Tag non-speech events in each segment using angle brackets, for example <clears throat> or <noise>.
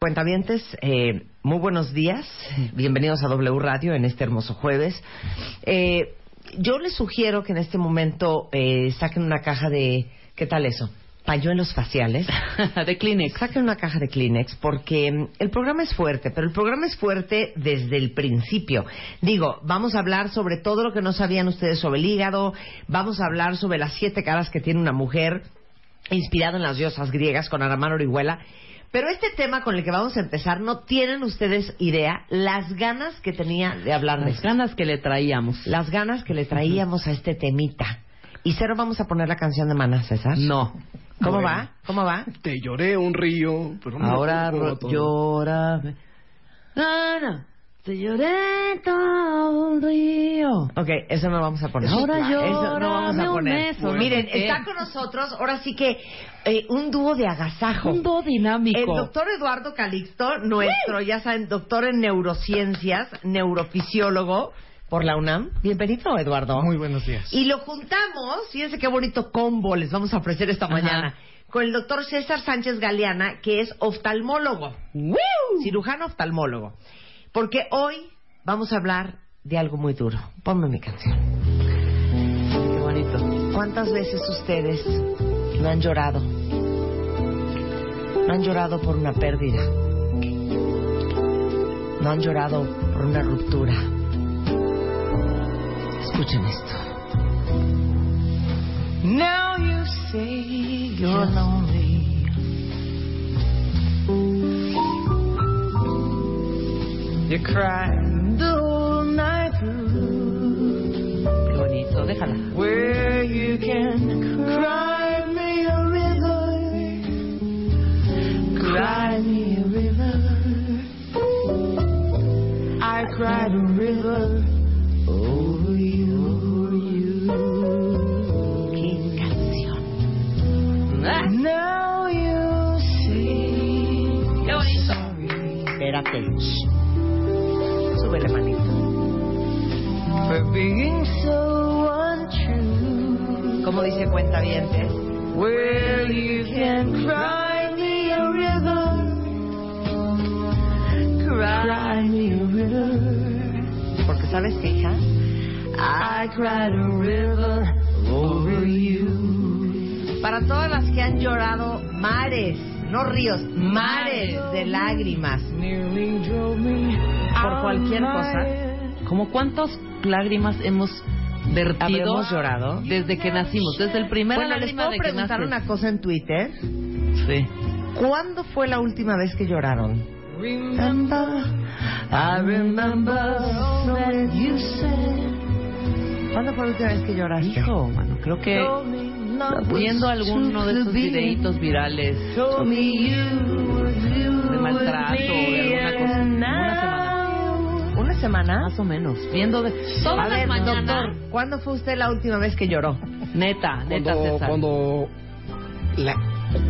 Cuentavientes, eh, muy buenos días. Bienvenidos a W Radio en este hermoso jueves. Eh, yo les sugiero que en este momento eh, saquen una caja de... ¿Qué tal eso? Pañuelos faciales. <laughs> de Kleenex. Saquen una caja de Kleenex porque mm, el programa es fuerte, pero el programa es fuerte desde el principio. Digo, vamos a hablar sobre todo lo que no sabían ustedes sobre el hígado, vamos a hablar sobre las siete caras que tiene una mujer, inspirado en las diosas griegas con Aramán Orihuela. Pero este tema con el que vamos a empezar, no tienen ustedes idea las ganas que tenía de hablarles. Las ganas que le traíamos. Las ganas que le traíamos a este temita. Y cero vamos a poner la canción de Mana, César. No. ¿Cómo Bueno. va? ¿Cómo va? Te lloré un río, pero no Ahora ro- llora. No, no. Te lloré todo un río. Ok, eso no vamos a poner. Ahora Eso no vamos a poner. Miren, ¿Qué? está con nosotros ahora sí que eh, un dúo de agasajo. Un do dinámico. El doctor Eduardo Calixto, nuestro, ya saben, doctor en neurociencias, neurofisiólogo por la UNAM. Bienvenido, Eduardo. Muy buenos días. Y lo juntamos, fíjense qué bonito combo les vamos a ofrecer esta Ajá. mañana, con el doctor César Sánchez Galeana, que es oftalmólogo, cirujano oftalmólogo. Porque hoy vamos a hablar de algo muy duro. Ponme mi canción. Qué bonito. ¿Cuántas veces ustedes no han llorado? No han llorado por una pérdida. No han llorado por una ruptura. Escuchen esto. Now you say you're lonely. You cry the whole night through. Qué bonito. Déjala. Where you can cry me a river, cry me a river. I cried a river over you. Qué canción. Now you see. Qué bonito. Espérate. For being so untrue. Como dice cuenta Where you can cry me a river. Cry me a river. Porque sabes que, hija, I cried a river over you. Para todas las que han llorado mares, no ríos, mares de lágrimas por cualquier cosa. ¿Cómo cuántas lágrimas hemos vertido Habremos llorado. desde que nacimos? Desde el primer Bueno, les puedo de que preguntar naces. una cosa en Twitter. Sí. ¿Cuándo fue la última vez que lloraron? Remember, I remember that you said. ¿Cuándo fue la última vez que lloraste? Hijo, mano, creo que viendo alguno de esos videitos virales de maltrato o de alguna cosa, una semana, más o menos, viendo de A todas ver, las mañanas, doctor, ¿cuándo fue usted la última vez que lloró? neta, neta cuando, César. cuando la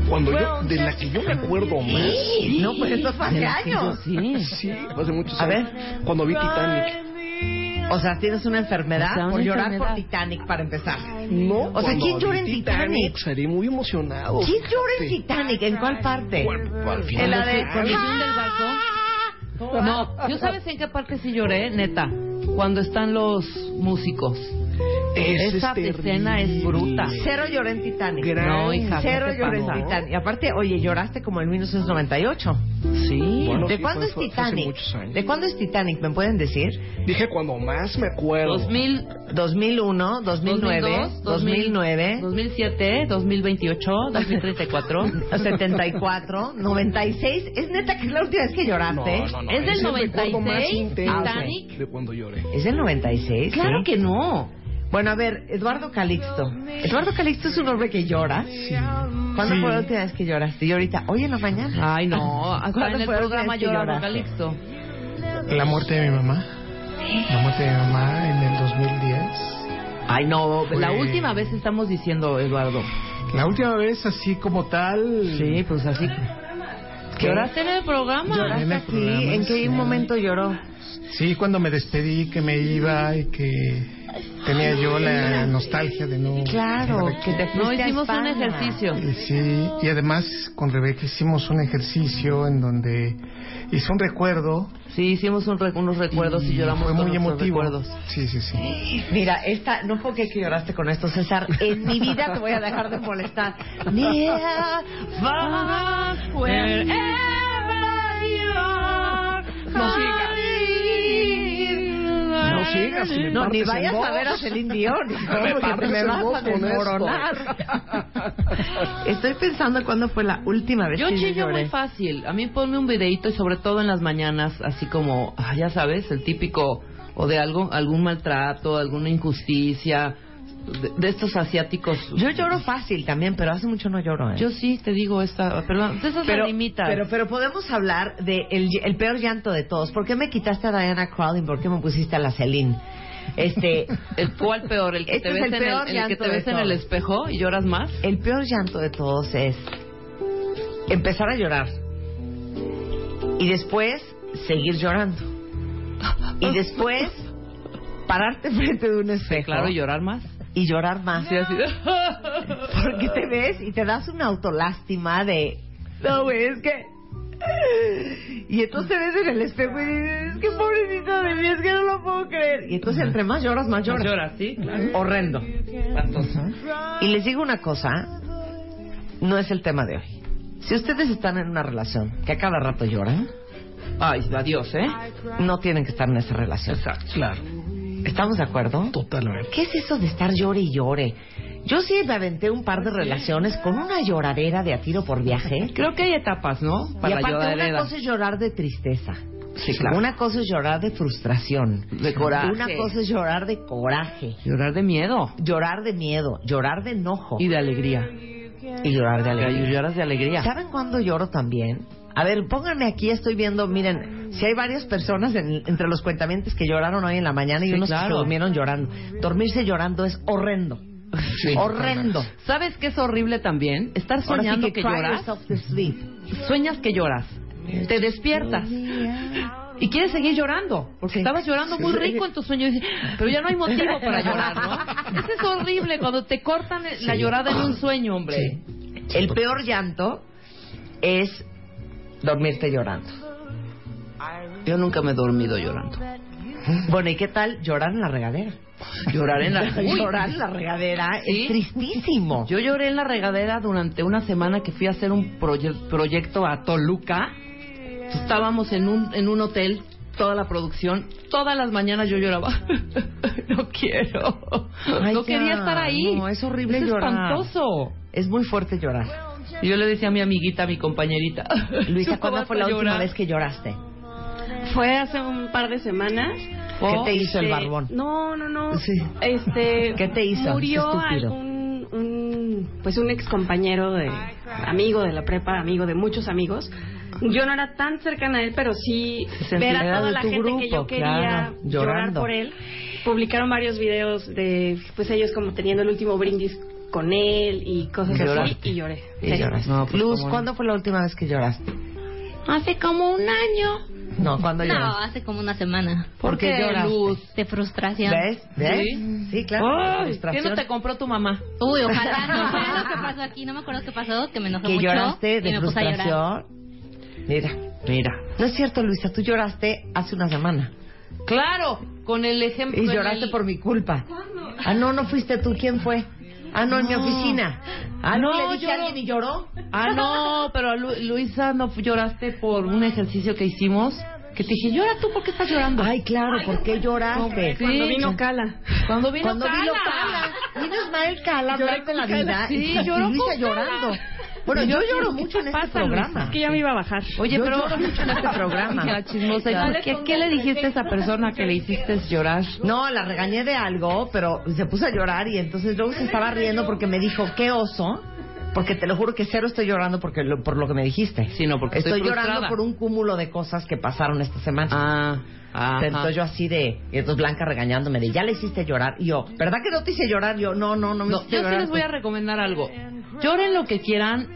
cuando yo de la que yo me acuerdo más No, pues eso fue hace años. sí. sí hace muchos A años cuando vi Titanic O sea, tienes una enfermedad O sea, una por llorar por enfermedad. Titanic para empezar. no O sea, ¿quién llora en Titanic? salí muy emocionado ¿Quién llora en Sí. Titanic? ¿En cuál parte? Bueno, al final En la de... Cuando se hunde el barco. No, ¿yo sabes en qué parte sí lloré? Neta, cuando están los músicos. Es Esa escena es bruta. Cero lloré en Titanic. Gran- No, hija, Cero ¿qué te lloré en? Titanic. Y aparte, oye, lloraste como en 1998. Sí. Bueno, ¿De sí, cuándo fue- es Titanic? muchos años. ¿De cuándo es Titanic? ¿Me pueden decir? dije cuando más me acuerdo 2000, 2001, 2009, 2002, 2009, 2007, 2028, 2034. 74, 96. ¿Es neta que es la última vez que lloraste? No, no, no. ¿Es del es el recuerdo más 96, intenso Titanic? de cuando lloré. ¿Es del 96? Claro sí? que no. Bueno, a ver, Eduardo Calixto. Eduardo Calixto es un hombre que llora. ¿Cuándo Sí. fue la última vez que lloraste? Y ahorita, hoy en la mañana. Ay, no. Hasta ¿Cuándo en el programa lloraba? Calixto. La muerte de mi mamá. La muerte de mi mamá en el 2010. Ay, no. Fue- La última vez estamos diciendo, Eduardo. La última vez así como tal. Sí, pues así. ¿Lloraste en el programa? ¿Lloraste en el aquí? programa, ¿En qué sí. momento lloró? Sí, cuando me despedí, que me iba y que tenía yo la nostalgia de no. Claro, que te fuiste No, a hicimos un España. ejercicio. Y sí, y además con Rebeca hicimos un ejercicio en donde hizo un recuerdo. Sí, hicimos un re- unos recuerdos y, lloramos Fue muy emotivo. recuerdos. Sí, sí, sí. Mira, esta, no puedo creer que lloraste con esto, César. En mi vida te voy a dejar de molestar. Near, No sigas. No si ni vayas a ver a Celine Dion, <laughs> Me vas a desmoronar. <laughs> Estoy pensando cuándo fue la última vez Yo que yo chillo lloré. muy fácil. A mí ponme un videito y sobre todo en las mañanas, así como, ah, ya sabes, el típico, o de algo, algún maltrato, alguna injusticia, de, de estos asiáticos. Yo lloro fácil también, pero hace mucho no lloro. ¿eh? Yo sí te digo esta, perdón, de esas pero, limitas. pero, pero podemos hablar de el, el peor llanto de todos. ¿Por qué me quitaste a Diana Crowley? ¿Por qué me pusiste a la Celine? Este, <laughs> ¿El cuál peor? ¿El que Este te es ves, el en, el, el que te ves en el espejo y lloras más? el peor llanto de todos es empezar a llorar y después seguir llorando y después pararte <laughs> frente de un espejo Claro, y llorar más. Y llorar más Sí, así. porque te ves y te das una autolástima de no güey es que y entonces te ves en el espejo y dices es que pobrecito de mí es que no lo puedo creer y entonces entre más lloras más lloras Lloras, sí, claro. horrendo y les digo una cosa, no es el tema de hoy. Si ustedes están en una relación que a cada rato lloran, Ay, adiós, ¿eh? no tienen que estar en esa relación. Claro, ¿Estamos de acuerdo? totalmente. ¿Qué es eso de estar llore y llore? Yo sí me aventé un par de relaciones con una lloradera de a tiro por viaje. <laughs> Creo que hay etapas, ¿no? y Para la aparte, una lloradera. cosa es llorar de tristeza. Sí, claro. Una cosa es llorar de frustración. De coraje. Una cosa es llorar de coraje. Llorar de miedo Llorar de miedo. Llorar de enojo. y de alegría. y llorar de alegría. Lloras de alegría. ¿Saben cuándo lloro también? A ver, pónganme aquí, estoy viendo, miren, si hay varias personas en- entre los cuentamientos que lloraron hoy en la mañana y Sí, unos que se durmieron llorando. Dormirse llorando es horrendo. Sí. horrendo. ¿Sabes qué es horrible también? Estar soñando que que, lloras. Sueñas que lloras. Te despiertas. Y quieres seguir llorando. Porque estabas llorando muy rico en tu sueño. Pero ya no hay motivo para llorar, ¿no? <laughs> Eso es horrible cuando te cortan la llorada en un sueño, hombre. El peor llanto es dormirte llorando. Yo nunca me he dormido llorando. Bueno, ¿y qué tal llorar en la regadera? Llorar en la... <laughs> Uy. llorar en la regadera ¿Sí? es tristísimo. Yo lloré en la regadera durante una semana que fui a hacer un proye- proyecto a Toluca. Estábamos en un, en un hotel, toda la producción. Todas las mañanas yo lloraba. <laughs> no quiero. Ay, no ya, quería estar ahí. no, es horrible es llorar. espantoso. Es muy fuerte llorar. Y yo le decía a mi amiguita, a mi compañerita. Luisa, "Tú ¿cuándo fue la última llorar". vez que lloraste? Fue hace un par de semanas. ¿Qué te hizo el barbón? No, no, no. Sí. Este, <laughs> ¿Qué te hizo? Murió Estúpido. algún un, pues un ex compañero de amigo de la prepa, amigo de muchos amigos. Yo no era tan cercana a él, pero sí Se ver a toda la gente que yo quería claro, llorar por él. Publicaron varios videos de pues ellos como teniendo el último brindis con él y cosas así y lloré. Y Sí. lloraste. No, pues, Luz. ¿cuándo fue la última vez que lloraste? Hace como un año. No, ¿cuándo No, lloraste? hace como una semana. ¿Por qué lloraste? Luz? De frustración. ¿Ves? ¿Ves? Sí. Sí, claro. Ay, ¿Qué no te compró tu mamá? Uy, ojalá no <laughs> fuera lo que pasó aquí. No me acuerdo qué pasó, que me enojé que mucho. lloraste y de me a llorar. frustración. Mira, mira. No es cierto, Luisa, tú lloraste hace una semana. Claro, con el ejemplo. Y lloraste el- por mi culpa. Ah, no, no fuiste tú. ¿Quién fue? Ah, no, en mi oficina. Ah, no, le dije a alguien y lloró. Ah, no, pero Lu- Luisa, ¿no lloraste por un ejercicio que hicimos? Que te dije, llora tú, ¿por qué estás llorando? Ay, claro, ¿por qué lloraste? Cuando vino Cala. Cuando vino Cuando Cala. vino Cala, vino Ismael Cala Lloré hablarte con la Cala. vida Sí, y, lloró Luisa con llorando. Bueno, yo ¿qué- lloro mucho en este programa. Es que ya me iba a bajar. Oye, Yo pero lloro mucho en este <laughs> programa. La chismosa. ¿Y por ¿Qué, ¿Qué le dijiste a esa persona que le hiciste llorar? No, la regañé de algo, pero se puso a llorar y entonces luego se estaba riendo porque me dijo, qué oso. Porque te lo juro que cero estoy llorando porque lo- por lo que me dijiste. Sí, no, porque estoy llorando frustrada. por un cúmulo de cosas que pasaron esta semana. Ah, ajá. Entonces yo así de, y entonces Blanca regañándome de, ya le hiciste llorar. Y yo, ¿verdad que no te hice llorar? Yo, no, no, no me No, hiciste yo sí llorar. les voy a recomendar algo. Lloren lo que quieran.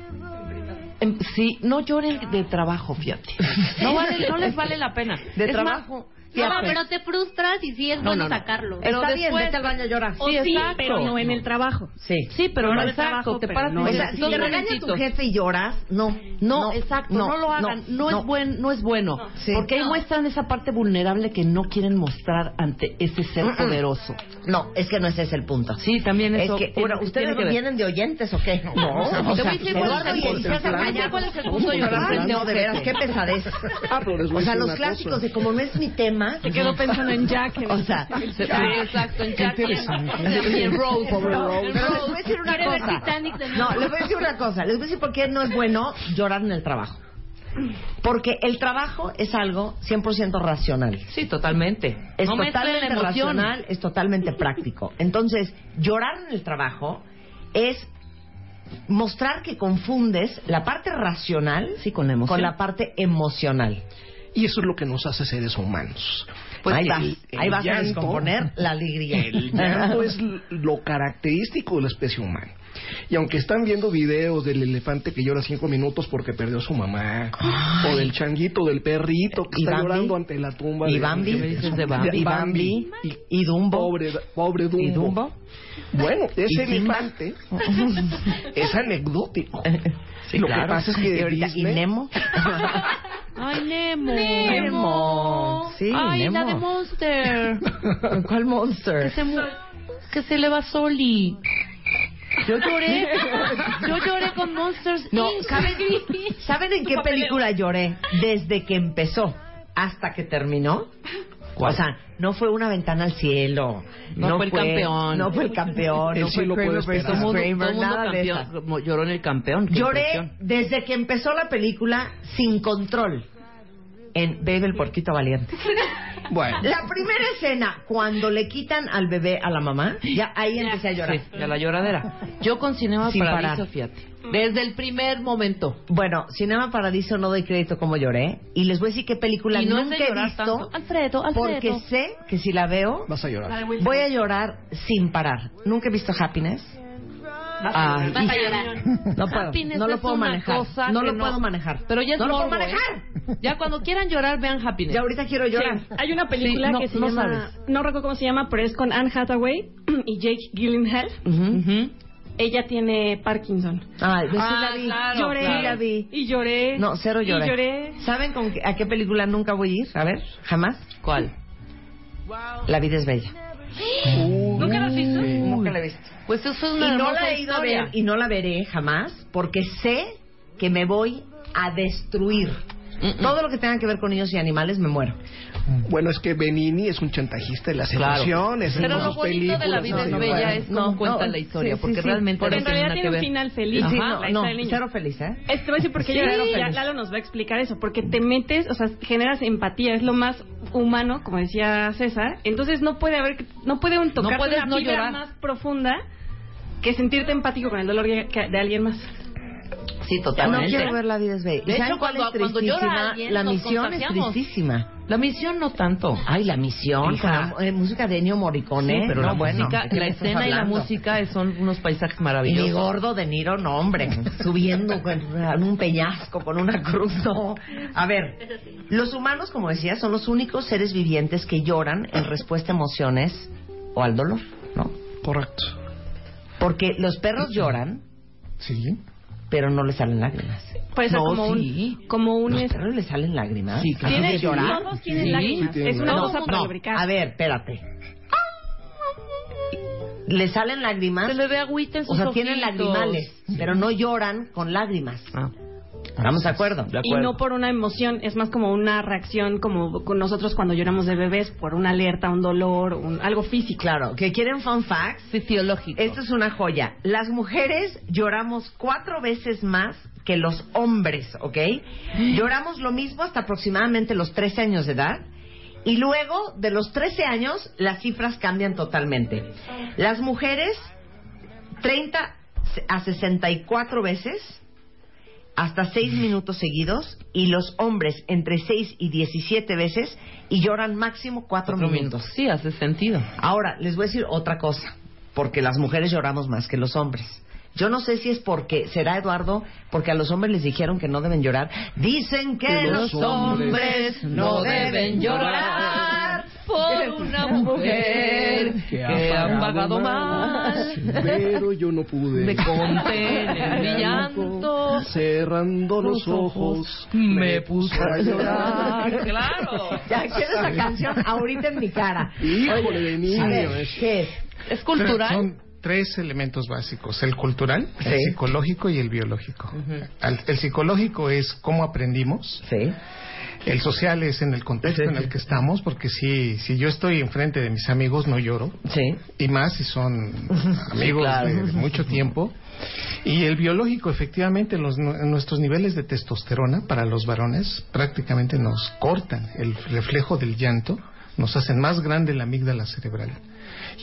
Em, Sí, no lloren de trabajo, fíjate. No, vale, no les vale la pena. De Es trabajo. más, No, Fíjate. pero te frustras y sí es No, bueno no, no. sacarlo. Pero Está bien, después- vete al baño a llorar. O Sí, sí, exacto. pero no en el trabajo. Sí. Sí, pero No no, de exacto. trabajo, te pero paras no O sea, si te regaña tu jefe y lloras, no. No, exacto, no, lo hagan, no, es buen, no es bueno, Sí. porque ahí muestran esa parte vulnerable que no quieren mostrar ante ese ser Mm-mm. poderoso. No, es que no ese es el punto. Sí, también Es eso. que, tiene- bueno, ¿ustedes tiene que ver. vienen de oyentes o qué? No, O sea, te voy a decir cuál Eduardo es y el Elisa se punto. rayan. ¿Cuál es el punto de llorar No, de veras, jefe? qué pesadez. Ah, pero les voy O sea, decir los una clásicos cosa. de como no es mi tema. Se quedó pensando en Jack. en- <laughs> O sea, Sí, exacto, en Jack y en- Rose. Pero les Rose. voy a decir una Quiere ver cosa. Titanic de nuevo. No, les voy a decir una cosa. Les voy a decir por qué no es bueno llorar en el trabajo. Porque el trabajo es algo 100% racional. Sí, totalmente. Es no totalmente la emoción. racional, es totalmente práctico. Entonces, llorar en el trabajo es mostrar que confundes la parte racional Sí, con la con la parte emocional. Y eso es lo que nos hace seres humanos. Pues ahí vas, el ahí vas a descomponer la alegría. El llanto es lo característico de la especie humana. Y aunque están viendo videos del elefante que llora cinco minutos porque perdió a su mamá, o del changuito, del perrito que ¿Y está Bambi? llorando ante la tumba ¿Y de, Bambi? ¿Y Bambi? y- ¿Y Dumbo? Pobre, pobre Dumbo. ¿Y Dumbo? Bueno, ¿Y ese elefante <laughs> es anecdótico. Sí, Lo claro. que pasa es que Y ahorita, ¿y Disney- Nemo? <laughs> Ay, Nemo. Nemo. Sí, Ay, Nemo. la de Monster. <laughs> ¿Cuál que, monster? se mu- que se le va Soli. Yo lloré. Yo lloré con Monsters No, Inc. ¿saben, ¿saben en qué película lloré? Desde que empezó hasta que terminó. ¿Cuál? O sea, no fue una ventana al cielo. No fue el campeón. No fue el campeón. <laughs> Él no fue Kramer versus Todo mundo, todo Kramer, mundo nada de campeón- esas. como lloró en el campeón. Lloré impresión. desde que empezó la película sin control en Bebe el porquito valiente. Bueno, La primera escena, cuando le quitan al bebé a la mamá, ya ahí empecé a llorar. Sí, ya la lloradera. Yo con Cinema Sin Paradiso, parar. fíjate. Desde el primer momento. Bueno, Cinema Paradiso no doy crédito como lloré. Y les voy a decir qué película Y no es nunca he visto. tanto. Alfredo, Alfredo. Porque sé que si la veo, vas a llorar. voy a llorar sin parar. Nunca he visto Happiness. Ay, Vas a llorar. <laughs> no puedo, Happiness no lo puedo manejar. cosa No lo no- puedo manejar. Pero ya es no lo puedo morbo, ¿eh? manejar. <laughs> Ya cuando quieran llorar, vean Happiness. Ya ahorita quiero llorar. Sí, Hay una película Sí, no- que se no llama, sabes. no recuerdo cómo se llama, pero es con Anne Hathaway <clears throat> y Jake Gyllenhaal. Ujú. Ella tiene Parkinson. Ay, pues sí Ah, la vi. claro, lloré Sí la vi. y lloré. No, cero lloré. Y lloré. ¿Saben con qué- a qué película nunca voy a ir? A ver, jamás. ¿Cuál? La vida es bella. ¿Nunca la has visto? Nunca la he visto. Pues eso es Y una no hermosa la he ido a ver y no la veré jamás porque sé que me voy a destruir. Todo lo que tenga que ver con niños y animales me muero. Bueno, es que Benini es un chantajista de las Claro. emociones. Pero lo bonito de la vida no, es no, bella es cómo No, cuentan no, la historia, sí, porque realmente Porque no en realidad tiene un ver. final feliz. Ajá, no, no, cero feliz, ¿eh? Es, te voy a decir porque ya. Lalo nos va a explicar eso, porque te metes, o sea, generas empatía, es lo más humano, como decía César. Entonces no puede haber, no puede un tocar puedes una no fibra llorar. más profunda que sentirte empático con el dolor de alguien más. Sí, No totalmente. quiero ver la vida es bella. De ¿Y saben hecho, cuál cuando- es cuando llora tristísima? alguien, la misión es tristísima. La misión no tanto. Ay, la misión, Hija. con la, eh, música de Ennio Morricone. Sí, pero no, la bueno, música, ¿de qué la escena y la música son unos paisajes Y maravillosos. mi gordo de Niro, no, hombre, subiendo con en un peñasco con una cruz, no. A ver, los humanos, como decía, son los únicos seres vivientes que lloran en respuesta a emociones o al dolor, ¿no? Correcto. Porque los perros lloran, Sí. Pero no les salen lágrimas. Puede ser No, como sí. un, como un ¿Los perros les salen lágrimas? Sí, claro. tiene, ¿De llorar? todos tienen Sí, lágrimas. tienen es una No, cosa para no, lubricar. A ver, espérate. ¿Le salen lágrimas? Se le ve agüita en O sus sea, tienen ojitos. lagrimales, pero no lloran con lágrimas. Ah. Estamos de acuerdo. De Y no por una emoción, es más como una reacción como con nosotros cuando lloramos de bebés, por una alerta, un dolor, un, algo físico. Claro, que quieren fun facts. Fisiológico. Esto es una joya. Las mujeres lloramos cuatro veces más que los hombres, ¿ok? Lloramos lo mismo hasta aproximadamente los 13 años de edad. Y luego, de los 13 años, las cifras cambian totalmente. Las mujeres, 30 a 64 veces, hasta 6 minutos seguidos. Y los hombres, entre 6 y 17 veces, y lloran máximo 4 Cuatro minutos. Sí, hace sentido. Ahora, les voy a decir otra cosa, porque las mujeres lloramos más que los hombres. Yo no sé si es porque, será Eduardo, porque a los hombres les dijeron que no deben llorar. Dicen que, Que los los hombres no deben llorar por una mujer que ha pagado mal. Pero yo no pude. De contener <laughs> mi llanto. Cerrando los ojos, Me puse a llorar. Claro. Ya quiero esa canción ahorita en mi cara. Híjole de niño. ¿qué es? Es cultural. Son tres elementos básicos, el cultural, el psicológico y el biológico. Al- el psicológico es cómo aprendimos, Sí. el social es en el contexto Sí, en el que estamos, porque si, si yo estoy enfrente de mis amigos no lloro, Sí. y más si son <laughs> amigos claro. de mucho tiempo. Y el biológico, efectivamente, los, nu- nuestros niveles de testosterona para los varones prácticamente nos cortan el reflejo del llanto, nos hacen más grande la amígdala cerebral.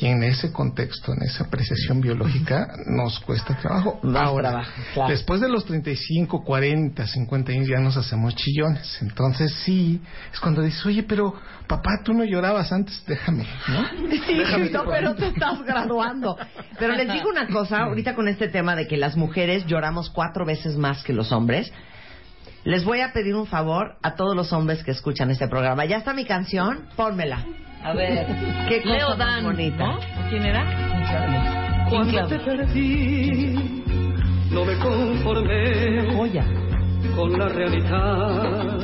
Y en ese contexto, en esa apreciación biológica, nos cuesta trabajo. Ahora, trabajo, claro. después de los 35, 40, 50 años ya nos hacemos chillones. Entonces sí, es cuando dices, oye, pero papá, tú no llorabas antes, déjame, ¿no? Sí, <laughs> no, pero te estás graduando. Pero les digo una cosa, ahorita con este tema de que las mujeres lloramos cuatro veces más que los hombres, les voy a pedir un favor a todos los hombres que escuchan este programa. Ya está mi canción, pónmela. A ver. Qué cosa Leo Dan, bonita. ¿no? ¿Quién era? Cuando te perdí, no me conformé Joya. con la realidad.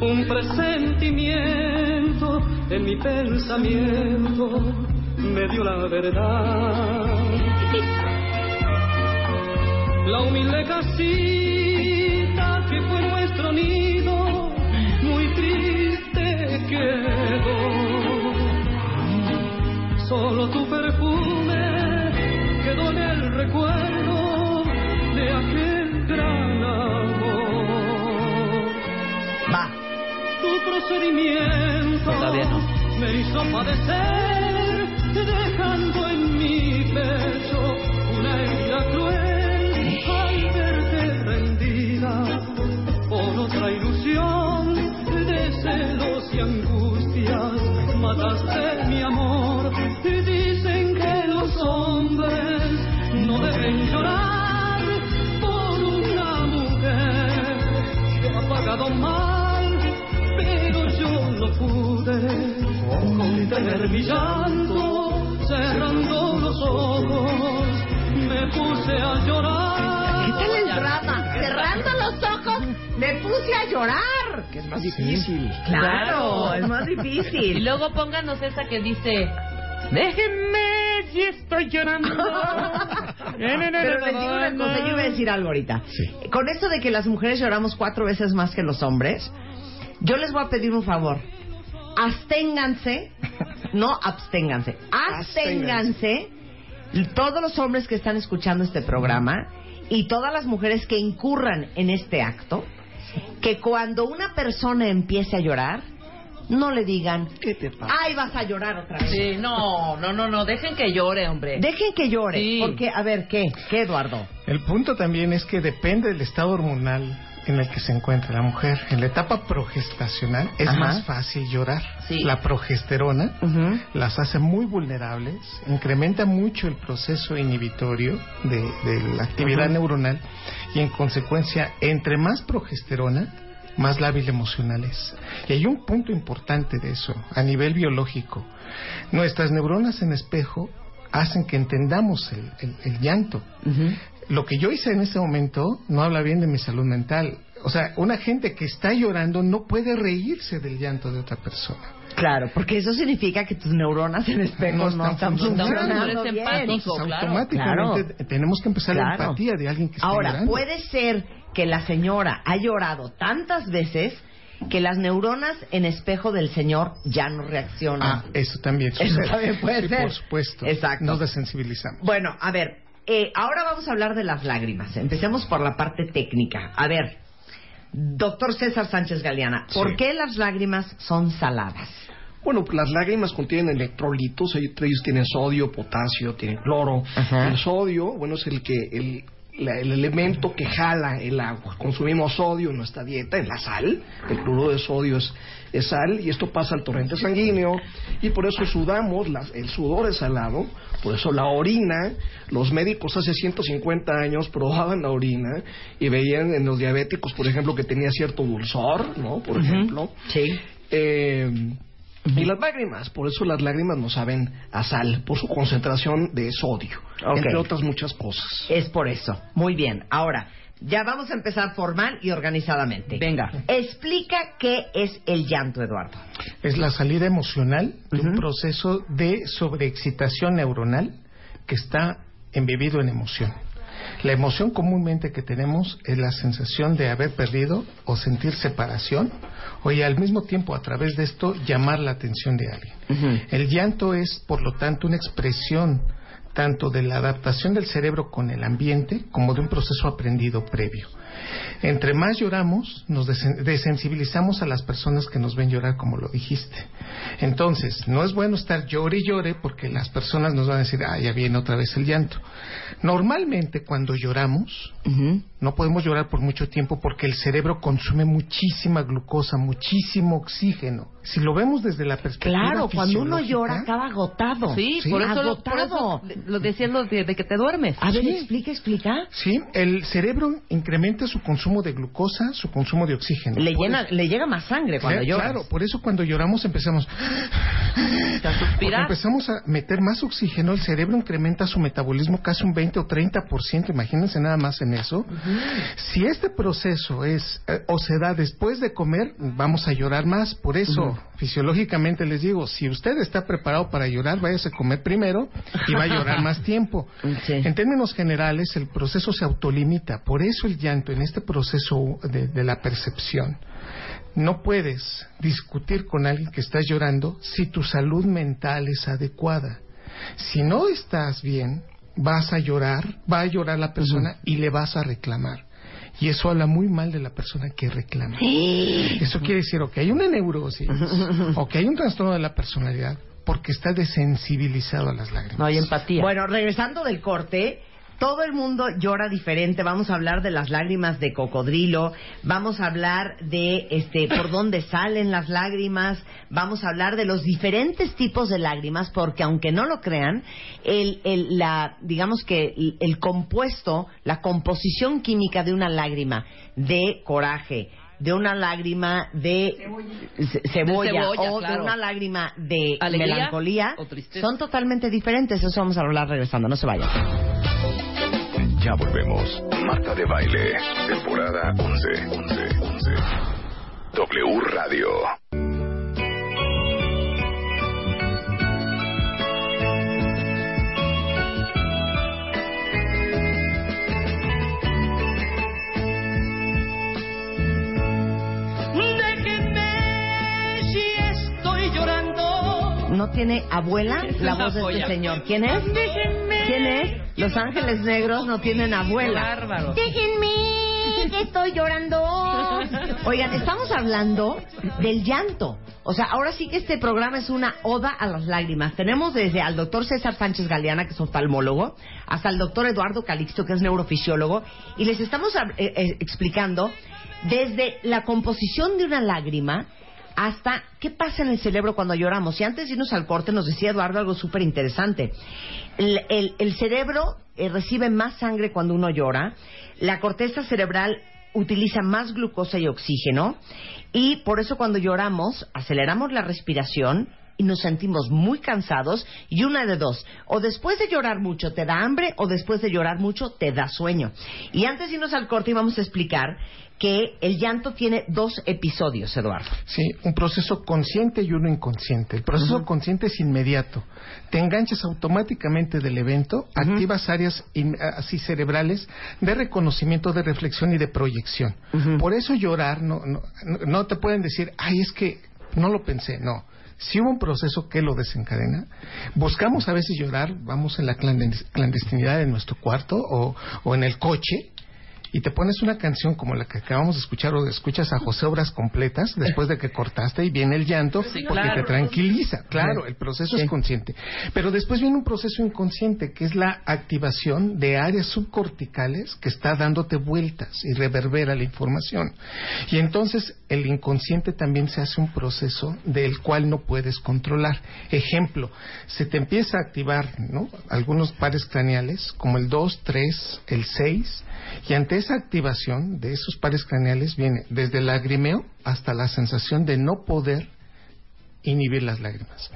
Un presentimiento en mi pensamiento me dio la verdad. La humilde casita que fue nuestro nido, quedó. Solo tu perfume quedó en el recuerdo de aquel gran amor. Va. Tu procedimiento no. me hizo padecer, dejando en mi pecho una Mataste mi amor y dicen que los hombres no deben llorar por una mujer que ha pagado mal, pero yo no pude contener mi llanto, cerrando los ojos, me puse a llorar. ¿Qué tal el drama? Cerrando los ojos, me puse a llorar. Es más difícil. Claro, es más Y difícil. luego pónganos esa que dice... Déjenme si estoy llorando. <laughs> Pero les digo una cosa, yo iba a decir algo ahorita. Con esto de que las mujeres lloramos cuatro veces más que los hombres, yo les voy a pedir un favor. Absténganse, <laughs> no absténganse, absténganse todos los hombres que están escuchando este programa y todas las mujeres que incurran en este acto, que cuando una persona empiece a llorar, no le digan, ¿Qué te pasa? ay, vas a llorar otra vez. Sí, no, no, no, no, dejen que llore, hombre. Dejen que llore, Sí. porque, a ver, ¿qué? ¿Qué, Eduardo? El punto también es que depende del estado hormonal en el que se encuentra la mujer. En la etapa progestacional es Ajá. más fácil llorar. Sí. La progesterona las hace muy vulnerables, incrementa mucho el proceso inhibitorio de, de la actividad neuronal y en consecuencia, entre más progesterona, más lábil emocional es. Y hay un punto importante de eso, a nivel biológico. Nuestras neuronas en espejo hacen que entendamos el, el- el llanto. lo que yo hice en ese momento no habla bien de mi salud mental. O sea, una gente que está llorando no puede reírse del llanto de otra persona. Claro, porque eso significa que tus neuronas en espejo no, No están están funcionando. No eres bien. empático. Entonces, claro. automáticamente tenemos que empezar la empatía de alguien que está Ahora, llorando. puede ser que la señora ha llorado tantas veces que las neuronas en espejo del señor ya no reaccionan. Ah, eso también Eso sucede. también puede Sí, ser. Por supuesto. Exacto. Nos desensibilizamos. Bueno, a ver, eh, ahora vamos a hablar de las lágrimas. Empecemos por la parte técnica. A ver, doctor César Sánchez Galeana, ¿por Sí. qué las lágrimas son saladas? Bueno, las lágrimas contienen electrolitos, ellos ellos tienen sodio, potasio, tienen cloro. Ajá. El sodio, bueno, es el que el, la- el elemento que jala el agua. Consumimos sodio en nuestra dieta, en la sal. El cloruro de sodio es, es sal y esto pasa al torrente sanguíneo y por eso sudamos, la- el sudor es salado, por eso la orina, los médicos hace 150 años probaban la orina y veían en los diabéticos, por ejemplo, que tenía cierto dulzor, ¿no? Por ejemplo. Sí. Eh, y las lágrimas, por eso las lágrimas no saben a sal, por su concentración de sodio, Ok. entre otras muchas cosas. Es por eso. Muy bien. Ahora, ya vamos a empezar formal y organizadamente. Venga. Explica qué es el llanto, Eduardo. Es la salida emocional de un proceso de sobreexcitación neuronal que está embebido en emoción. La emoción comúnmente que tenemos es la sensación de haber perdido o sentir separación o y al mismo tiempo a través de esto llamar la atención de alguien. El llanto es, por lo tanto, una expresión tanto de la adaptación del cerebro con el ambiente como de un proceso aprendido previo. Entre más lloramos, nos desen- desensibilizamos a las personas que nos ven llorar, como lo dijiste. Entonces, no es bueno estar llore y llore porque las personas nos van a decir, ah, ya viene otra vez el llanto. Normalmente, cuando lloramos, no podemos llorar por mucho tiempo porque el cerebro consume muchísima glucosa, muchísimo oxígeno. Si lo vemos desde la perspectiva Claro, cuando uno llora acaba agotado. Sí, Sí. por eso, lo, por Agotado. eso lo decían los de, de que te duermes. A ver, Sí. explica, explica. Sí, el cerebro incrementa su consumo de glucosa, su consumo de oxígeno. Le, llena, eso- le llega más sangre cuando lloras. Claro, por eso cuando lloramos empezamos a suspirar. empezamos a meter más oxígeno, el cerebro incrementa su metabolismo casi un 20 o 30%, imagínense nada más en eso. Si este proceso es eh, o se da después de comer, vamos a llorar más. Por eso, fisiológicamente les digo, si usted está preparado para llorar, váyase a comer primero y va a llorar <laughs> más tiempo. Sí. En términos generales, el proceso se autolimita. Por eso el llanto en este proceso de, de la percepción. No puedes discutir con alguien que está llorando si tu salud mental es adecuada. Si no estás bien, vas a llorar, va a llorar la persona y le vas a reclamar. Y eso habla muy mal de la persona que reclama. Eso quiere decir o que hay una neurosis <laughs> o que hay un trastorno de la personalidad porque está desensibilizado a las lágrimas. No hay empatía. Bueno, regresando del corte, todo el mundo llora diferente. Vamos a hablar de las lágrimas de cocodrilo, vamos a hablar de este por <laughs> dónde salen las lágrimas, vamos a hablar de los diferentes tipos de lágrimas, porque aunque no lo crean, el, el- la, digamos que el, el compuesto, la composición química de una lágrima de coraje, de una lágrima de ce- cebolla, De cebolla, o de una lágrima de Alegría melancolía son totalmente diferentes. Eso vamos a hablar regresando. No se vayan. Ya volvemos. Marta de Baile, temporada 11. 11. 11. W Radio. Déjenme si estoy llorando. No tiene abuela la voz de este señor. ¿Quién es? ¿Quién es? Los ángeles negros no tienen abuela. Bárbaro. Déjenme que estoy llorando. Oigan, estamos hablando del llanto. O sea, ahora sí que este programa es una oda a las lágrimas. Tenemos desde al doctor César Sánchez Galeana, que es oftalmólogo, hasta el doctor Eduardo Calixto, que es neurofisiólogo, y les estamos eh, eh, explicando desde la composición de una lágrima hasta qué pasa en el cerebro cuando lloramos. Y antes de irnos al corte nos decía Eduardo algo súper interesante. El, cerebro eh, recibe más sangre cuando uno llora, la corteza cerebral utiliza más glucosa y oxígeno y por eso cuando lloramos aceleramos la respiración, y nos sentimos muy cansados y una de dos, o después de llorar mucho te da hambre o después de llorar mucho te da sueño. Y antes de irnos al corte íbamos a explicar que el llanto tiene dos episodios, Eduardo. Sí, un proceso consciente y uno inconsciente. El proceso consciente es inmediato. Te enganchas automáticamente del evento, activas áreas así cerebrales de reconocimiento, de reflexión y de proyección. Por eso llorar, no, no, no te pueden decir, ay, es que no lo pensé, no si hubo un proceso que lo desencadena, buscamos a veces llorar, vamos en la clandestinidad de nuestro cuarto o, o en el coche y te pones una canción como la que acabamos de escuchar o escuchas a José Obras completas después de que cortaste y viene el llanto porque te tranquiliza. Claro, el proceso es consciente. Pero después viene un proceso inconsciente que es la activación de áreas subcorticales que está dándote vueltas y reverbera la información. Y entonces el inconsciente también se hace un proceso del cual no puedes controlar. Ejemplo, se te empieza a activar ¿no? algunos pares craneales como el 2, 3, el 6 y ante esa activación de esos pares craneales viene desde el lagrimeo hasta la sensación de no poder inhibir las lágrimas.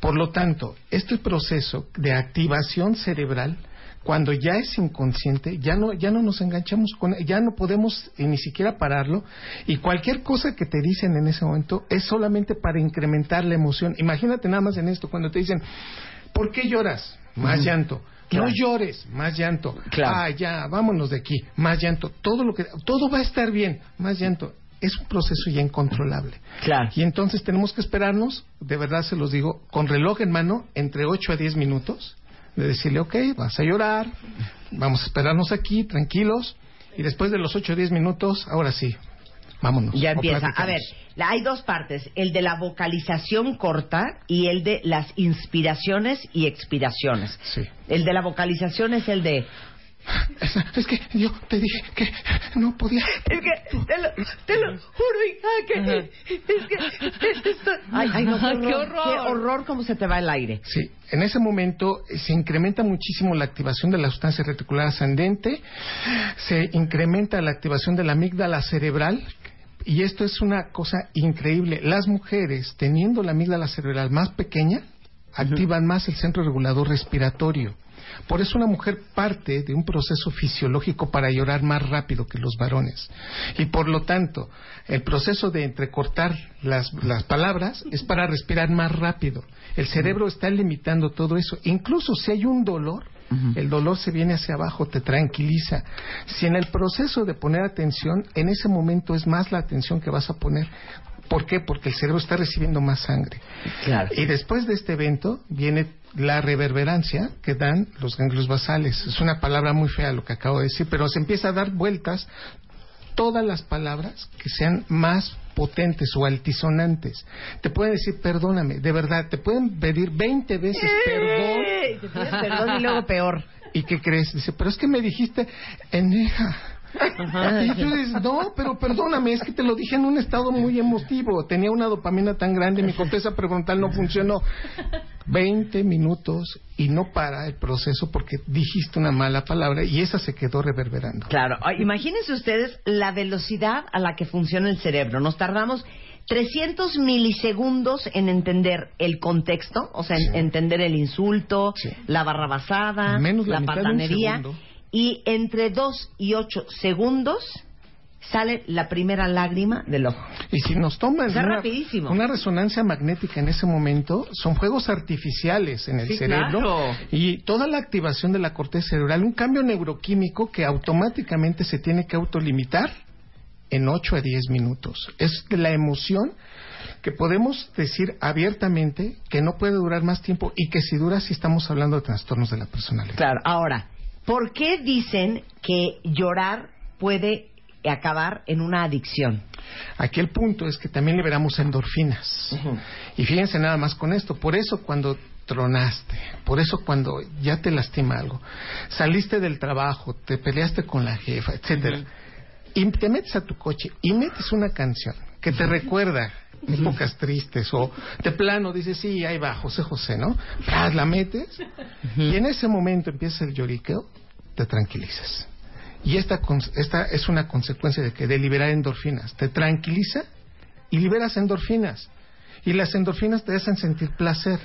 Por lo tanto, este proceso de activación cerebral, cuando ya es inconsciente, ya no, ya no nos enganchamos con, ya no podemos ni siquiera pararlo, y cualquier cosa que te dicen en ese momento es solamente para incrementar la emoción. Imagínate nada más en esto, cuando te dicen, ¿por qué lloras? Más llanto. No llores, más llanto. Ah, ya, vámonos de aquí, más llanto. Todo lo que, todo va a estar bien, más llanto. Es un proceso ya incontrolable. Claro. Y entonces tenemos que esperarnos, de verdad se los digo, con reloj en mano, entre 8 a 10 minutos, de decirle, ok, vas a llorar, vamos a esperarnos aquí, tranquilos, y después de los 8 a 10 minutos, ahora sí, vámonos. Ya empieza. A ver, hay dos partes, el de la vocalización corta y el de las inspiraciones y expiraciones. Sí. El de la vocalización es el de es que yo te dije que no podía. Es que te lo, te lo juro, hija, que es que esto... Ay, ay, no, qué horror, qué horror. cómo se te va el aire. Sí, en ese momento eh, se incrementa muchísimo la activación de la sustancia reticular ascendente, se incrementa la activación de la amígdala cerebral, y esto es una cosa increíble. Las mujeres, teniendo la amígdala cerebral más pequeña, activan más el centro regulador respiratorio. Por eso una mujer parte de un proceso fisiológico para llorar más rápido que los varones. Y por lo tanto, el proceso de entrecortar las, las palabras es para respirar más rápido. El cerebro está limitando todo eso. Incluso si hay un dolor, el dolor se viene hacia abajo, te tranquiliza. Si en el proceso de poner atención, en ese momento es más la atención que vas a poner. ¿Por qué? Porque el cerebro está recibiendo más sangre. Y después de este evento viene la reverberancia que dan los ganglios basales. Es una palabra muy fea lo que acabo de decir, pero se empieza a dar vueltas todas las palabras que sean más potentes o altisonantes. Te pueden decir, perdóname, de verdad, te pueden pedir 20 veces perdón. perdón y luego peor. <laughs> ¿Y qué crees? Dice, pero es que me dijiste, eneja. Y tú dices, no, pero perdóname, es que te lo dije en un estado muy emotivo. Tenía una dopamina tan grande, mi corteza prefrontal no funcionó. 20 minutos y no para el proceso porque dijiste una mala palabra y esa se quedó reverberando. Claro, imagínense ustedes la velocidad a la que funciona el cerebro. Nos tardamos 300 milisegundos en entender el contexto, o sea, en entender el insulto, la barrabasada, la, la patanería y entre 2 y 8 segundos sale la primera lágrima del ojo. Y si nos toman una, una, resonancia magnética en ese momento, son fuegos artificiales en el cerebro y toda la activación de la corteza cerebral, un cambio neuroquímico que automáticamente se tiene que autolimitar en 8 a 10 minutos. Es la emoción que podemos decir abiertamente que no puede durar más tiempo y que si dura si estamos hablando de trastornos de la personalidad. Claro, ahora, ¿Por qué dicen que llorar puede acabar en una adicción? Aquí el punto es que también liberamos endorfinas. Y fíjense nada más con esto. Por eso cuando tronaste, por eso cuando ya te lastima algo, saliste del trabajo, te peleaste con la jefa, etcétera, y te metes a tu coche y metes una canción que te recuerda épocas tristes o de plano dices, sí, ahí va, José José, ¿no? la metes y en ese momento empieza el lloriqueo, te tranquilizas. Y esta, esta es una consecuencia de que de liberar endorfinas. Te tranquiliza y liberas endorfinas. Y las endorfinas te hacen sentir placer.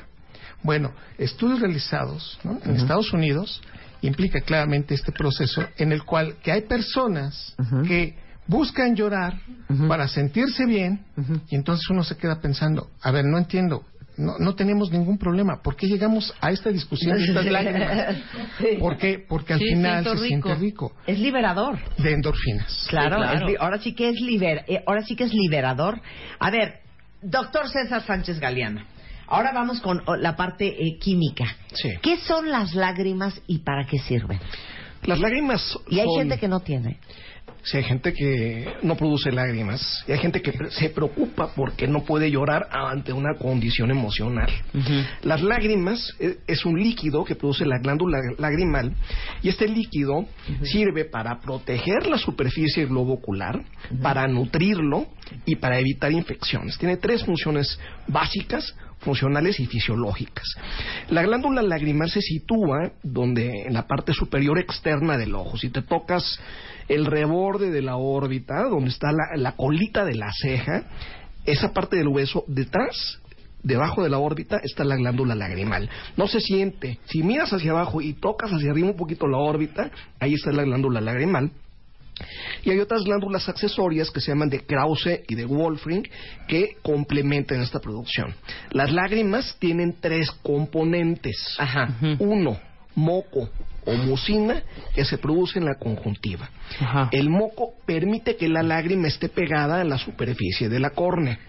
Bueno, estudios realizados ¿no? en Estados Unidos implica claramente este proceso en el cual que hay personas que buscan llorar para sentirse bien y entonces uno se queda pensando, a ver, no entiendo, no, no tenemos ningún problema. ¿Por qué llegamos a esta discusión de estas <laughs> lágrimas? ¿Por qué? Porque al Sí, final se siente rico. Es liberador. De endorfinas. Claro, claro. es ahora sí que es liber, eh, ahora sí que es liberador. A ver, doctor César Sánchez Galeano. Ahora vamos con oh, la parte eh, química. Sí. ¿Qué son las lágrimas y para qué sirven? Las lágrimas Y hay son- gente que no tiene. Sí, hay gente que no produce lágrimas y hay gente que se preocupa porque no puede llorar ante una condición emocional. Las lágrimas eh, es un líquido que produce la glándula lagrimal y este líquido sirve para proteger la superficie del globo ocular, para nutrirlo y para evitar infecciones. Tiene tres funciones básicas funcionales y fisiológicas. La glándula lagrimal se sitúa donde en la parte superior externa del ojo. Si te tocas el reborde de la órbita, donde está la, la colita de la ceja, esa parte del hueso detrás debajo de la órbita está la glándula lagrimal. No se siente. Si miras hacia abajo y tocas hacia arriba un poquito la órbita, ahí está la glándula lagrimal. Y hay otras glándulas accesorias que se llaman de Krause y de Wolfring que complementan esta producción. Las lágrimas tienen tres componentes. Ajá. Uno, moco o mucina que se produce en la conjuntiva. Ajá. El moco permite que la lágrima esté pegada a la superficie de la córnea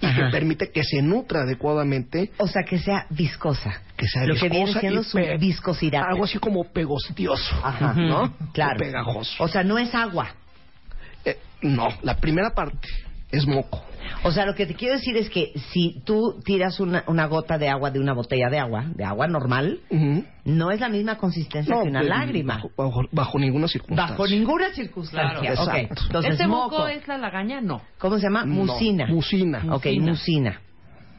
y que Ajá. permite que se nutra adecuadamente, O sea, que sea viscosa. que sea Lo que viene viscosa siendo su viscosidad. Algo así como pegostioso, Ajá. ¿no? Claro. O pegajoso. O sea, no es agua. Eh, no, la primera parte es moco. O sea, lo que te quiero decir es que si tú tiras una, una gota de agua de una botella de agua, de agua normal, no es la misma consistencia que una pues, lágrima. Bajo, ninguna circunstancia. Bajo ninguna circunstancia. Claro, Ok, exacto. Entonces, ¿Este moco moco. es la lagaña? No. ¿Cómo se llama? No, Mucina. mucina. Ok, Mucina.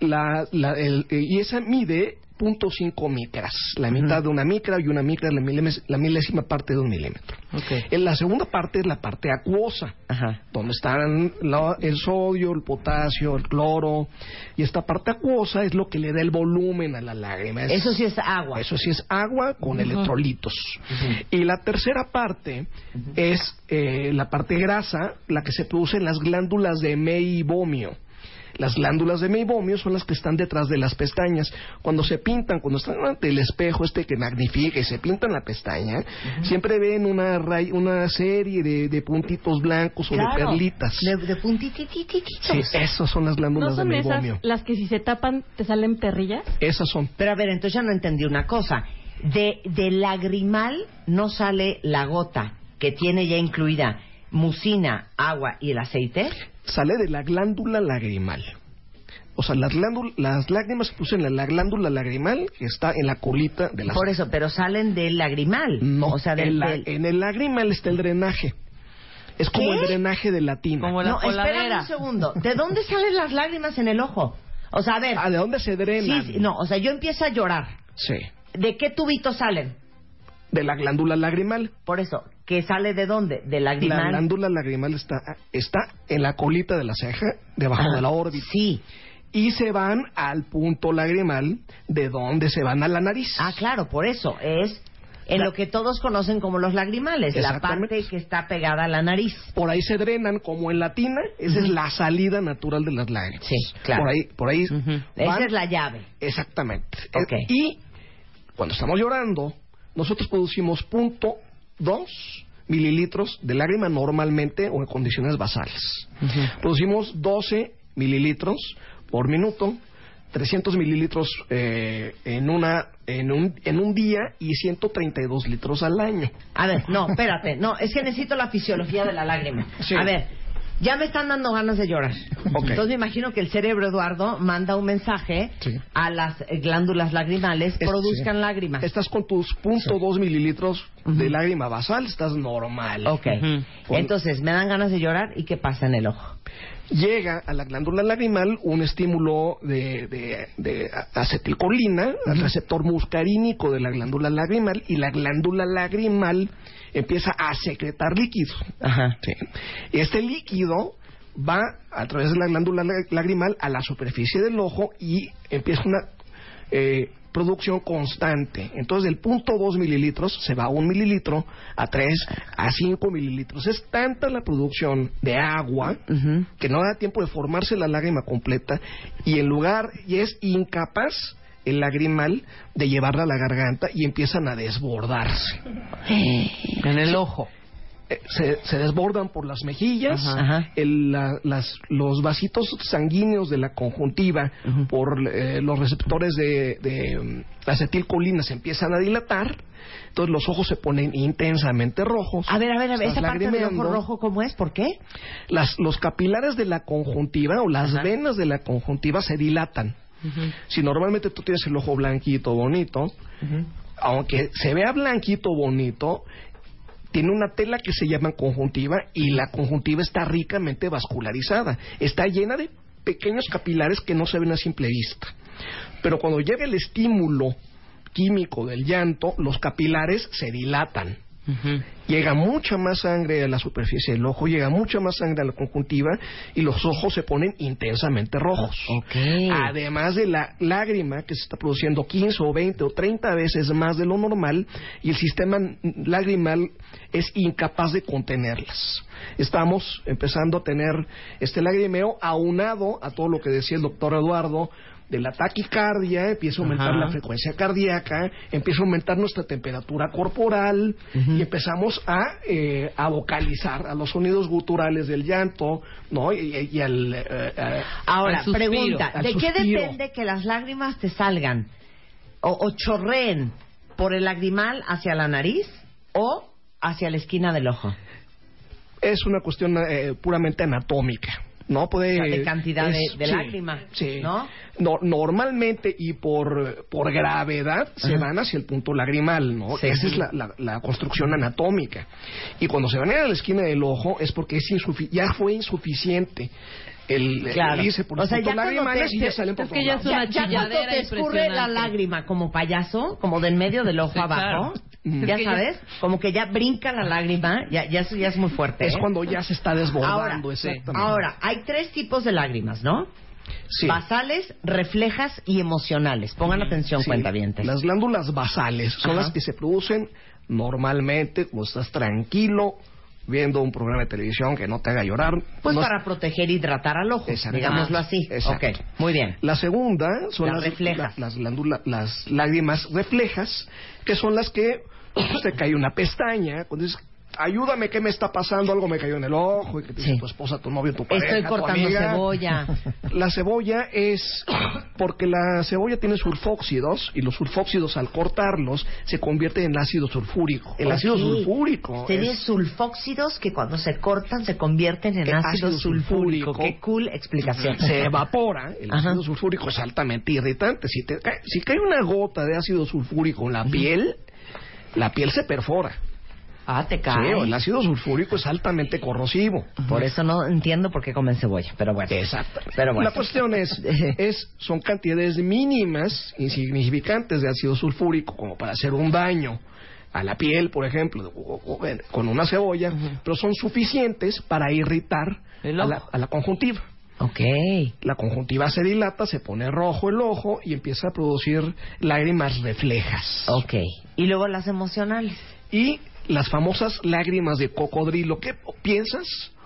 La, la- el- y esa mide .5 micras. La mitad de una micra y una micra es la, milémes- la milésima parte de un milímetro. En la segunda parte es la parte acuosa. Ajá. donde están la- el sodio, el potasio, el cloro, y esta parte acuosa es lo que le da el volumen a la lágrima. Es- Eso sí es agua. Eso sí es agua con electrolitos. Y la tercera parte es eh, la parte grasa, la que se produce en las glándulas de meibomio. Las glándulas de meibomio son las que están detrás de las pestañas. Cuando se pintan, cuando están ante el espejo este que magnifica y se pintan la pestaña, siempre ven una, ray- una serie de, de puntitos blancos o de perlitas. De, de puntititititos. Sí, esas son las glándulas ¿No son de esas meibomio. las que si se tapan te salen perrillas? Esas son. Pero a ver, entonces ya no entendí una cosa. De, de lagrimal no sale la gota que tiene ya incluida mucina, agua y el aceite. Sale de la glándula lagrimal. O sea, las, las lágrimas se producen en la glándula lagrimal que está en la colita de la Por eso, pero salen del lagrimal. No, o sea, del, en, la- del- en el lagrimal está el drenaje. Es como ¿Qué? el drenaje de la tina. Como la No, coladera. un segundo. ¿De dónde salen las lágrimas en el ojo? O sea, a ver. Ah, ¿de dónde se drenan? sí, sí, no, o sea, yo empiezo a llorar. Sí, ¿De qué tubitos salen? de la glándula lagrimal. Por eso, ¿que sale de dónde? De La lagrimal. glándula lagrimal está, está en la colita de la ceja, debajo Ah, de la órbita. Sí. Y se van al punto lagrimal, de donde se van a la nariz. Ah, claro, por eso. Es en La- lo que todos conocen como los lagrimales, la parte que está pegada a la nariz. por ahí se drenan como en la tina, esa es la salida natural de las lágrimas. Sí, claro. Por ahí, por ahí. Esa van- es la llave. exactamente. Ok. Eh, Y cuando estamos llorando, nosotros producimos punto dos mililitros de lágrima normalmente o en condiciones basales. Producimos 12 mililitros por minuto. 300 mililitros eh, en una en un en un día y 132 litros al año. A ver, no, espérate. No, es que necesito la fisiología de la lágrima. Sí. A ver, ya me están dando ganas de llorar. Ok. Entonces me imagino que el cerebro, Eduardo, manda un mensaje Sí. a las eh, glándulas lagrimales, Es- produzcan sí. lágrimas. Estás con tus punto dos mililitros de lágrima basal, estás normal. Ok. Ujú. Entonces me dan ganas de llorar y ¿qué pasa en el ojo? Llega a la glándula lagrimal un estímulo de, de- de acetilcolina al receptor muscarínico de la glándula lagrimal y la glándula lagrimal empieza a secretar líquido. Ajá. Sí. Este líquido va a través de la glándula la- lagrimal a la superficie del ojo y empieza una eh, producción constante. Entonces, del punto 2 mililitros se va a un mililitro, a 3, a 5 mililitros. Es tanta la producción de agua que no da tiempo de formarse la lágrima completa y en lugar, y es incapaz el lagrimal de llevarla a la garganta y empiezan a desbordarse. En el ojo. Eh, se, se desbordan por las mejillas, Ajá. El- la- las- los vasitos sanguíneos de la conjuntiva por eh, los receptores de, de, mm, acetilcolina se empiezan a dilatar, entonces los ojos se ponen intensamente rojos. A ver, a ver, a ver, esa parte del ojo rojo, ¿cómo es? ¿Por qué? Las, los capilares de la conjuntiva o las Ajá. venas de la conjuntiva se dilatan. Si normalmente tú tienes el ojo blanquito, bonito, aunque se vea blanquito, bonito, tiene una tela que se llama conjuntiva y la conjuntiva está ricamente vascularizada. Está llena de pequeños capilares que no se ven a simple vista. Pero cuando llega el estímulo químico del llanto, los capilares se dilatan. Llega mucha más sangre a la superficie del ojo, llega mucha más sangre a la conjuntiva y los ojos se ponen intensamente rojos. Además de la lágrima que se está produciendo 15 o 20 o 30 veces más de lo normal y el sistema lagrimal es incapaz de contenerlas. Estamos empezando a tener este lagrimeo aunado a todo lo que decía el doctor Eduardo de la taquicardia, empieza a aumentar Ajá. la frecuencia cardíaca, empieza a aumentar nuestra temperatura corporal y empezamos a, eh, a vocalizar a los sonidos guturales del llanto, ¿no? Y, y al... eh, eh, Ahora, Al suspiro, pregunta, al ¿de qué depende que las lágrimas te salgan o, o chorreen por el lagrimal hacia la nariz o hacia la esquina del ojo? es una cuestión eh, puramente anatómica. No puede O sea, de cantidad de- de sí, lágrima, sí. ¿no? No- normalmente y por, por gravedad se Ajá. van hacia el punto lagrimal, ¿no? Sí. Esa es la, la- la construcción anatómica. Y cuando se van a la esquina del ojo es porque es insufi- ya fue insuficiente el, Claro. el por O el sea, punto ya te- y ya salen por es que ya es una ya, ya cuando te escurre la lágrima como payaso, como del medio del ojo Sí, abajo, claro. Ya sabes, como que ya brinca la lágrima, ya, ya, eso ya es muy fuerte. Es ¿eh? cuando ya se está desbordando, ahora, exactamente. ahora, hay tres tipos de lágrimas, ¿no? Sí. Basales, reflejas y emocionales. Pongan atención, Sí, cuentavientes. Las glándulas basales son Ajá. las que se producen normalmente cuando estás tranquilo viendo un programa de televisión que no te haga llorar. Pues No- para proteger y hidratar al ojo, digámoslo así. exacto. Ok, muy bien. La segunda son Las las, reflejas. la- las glándula- las lágrimas reflejas, que son las que pues, te cae una pestaña, cuando dices, ayúdame, ¿qué me está pasando? Algo me cayó en el ojo, y que te dice Sí. tu esposa, tu novio, tu pareja, Estoy tu cortando amiga. cebolla. <laughs> La cebolla es <coughs> porque la cebolla tiene sulfóxidos y los sulfóxidos al cortarlos se convierten en ácido sulfúrico. El ácido sulfúrico Tiene es- sulfóxidos que cuando se cortan se convierten en El ácido, ácido sulfúrico. sulfúrico. Qué cool explicación. se evapora, el Ajá. ácido sulfúrico es altamente irritante. Si, te cae, si cae una gota de ácido sulfúrico en la piel, la piel se perfora. Ah, te Sí, cae. el ácido sulfúrico es altamente corrosivo. Por eso no entiendo por qué comen cebolla, pero bueno. Exacto. Pero bueno. La cuestión es, <laughs> es, son cantidades mínimas, insignificantes de ácido sulfúrico como para hacer un daño a la piel, por ejemplo, o- o- o- con una cebolla, pero son suficientes para irritar a la, a la conjuntiva. Ok. La conjuntiva se dilata, se pone rojo el ojo y empieza a producir lágrimas reflejas. Ok. Y luego las emocionales. Y las famosas lágrimas de cocodrilo. ¿Qué piensas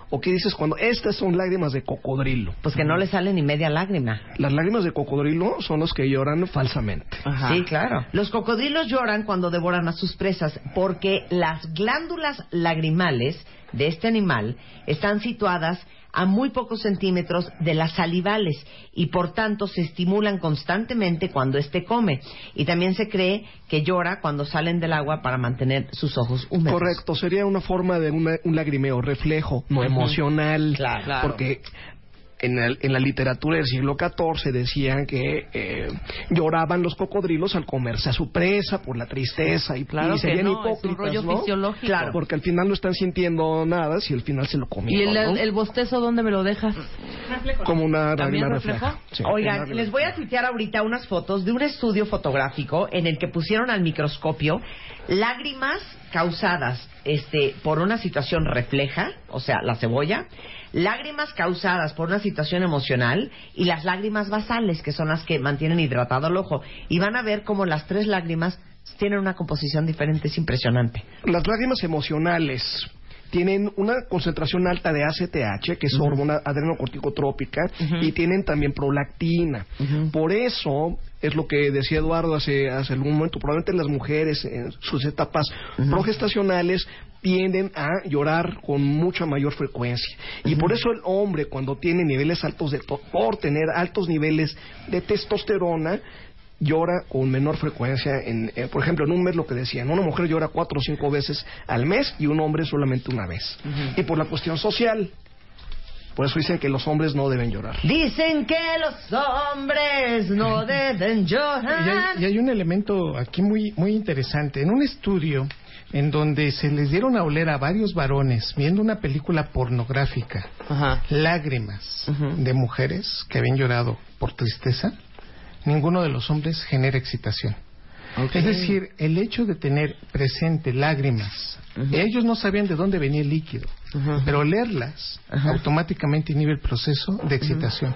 o qué dices cuando estas son lágrimas de cocodrilo? Pues que no le sale ni media lágrima. Las lágrimas de cocodrilo son los que lloran falsamente. Ajá. Sí, claro. Los cocodrilos lloran cuando devoran a sus presas porque las glándulas lagrimales de este animal están situadas a muy pocos centímetros de las salivales y por tanto se estimulan constantemente cuando éste come. Y también se cree que llora cuando salen del agua para mantener sus ojos húmedos. Correcto, sería una forma de una- un lagrimeo reflejo, no emocional. Claro. Claro. Porque en, el- en la literatura del siglo XIV decían que eh, lloraban los cocodrilos al comerse a su presa por la tristeza y, Claro y que serían no, es un hipócritas, rollo ¿no? fisiológico. Claro. Porque al final no están sintiendo nada si al final se lo ¿Y comieron, el, ¿no? el bostezo dónde me lo dejas? Como una ¿También lágrima reflejo? refleja. Sí, Oigan, una les voy a tuitear ahorita unas fotos de un estudio fotográfico en el que pusieron al microscopio lágrimas causadas este, por una situación refleja, o sea, la cebolla, lágrimas causadas por una situación emocional y las lágrimas basales, que son las que mantienen hidratado el ojo. Y van a ver cómo las tres lágrimas tienen una composición diferente, es impresionante. Las lágrimas emocionales tienen una concentración alta de ACTH, que es hormona adrenocorticotrópica, y tienen también prolactina. Por eso es lo que decía Eduardo hace, hace algún momento, probablemente las mujeres en sus etapas progestacionales tienden a llorar con mucha mayor frecuencia. Y por eso el hombre, cuando tiene niveles altos de, por tener altos niveles de testosterona, llora con menor frecuencia. En, eh, por ejemplo, en un mes lo que decían, una mujer llora cuatro o cinco veces al mes y un hombre solamente una vez. Y por la cuestión social, por eso dicen que los hombres no deben llorar. Dicen que los hombres no <laughs> deben Y llorar. hay, y hay un elemento aquí muy, muy interesante. En un estudio en donde se les dieron a oler a varios varones viendo una película pornográfica, Ajá. lágrimas de mujeres que habían llorado por tristeza, ninguno de los hombres genera excitación. Es decir, el hecho de tener presente lágrimas, ellos no sabían de dónde venía el líquido, pero olerlas Ajá. automáticamente inhibe el proceso de excitación.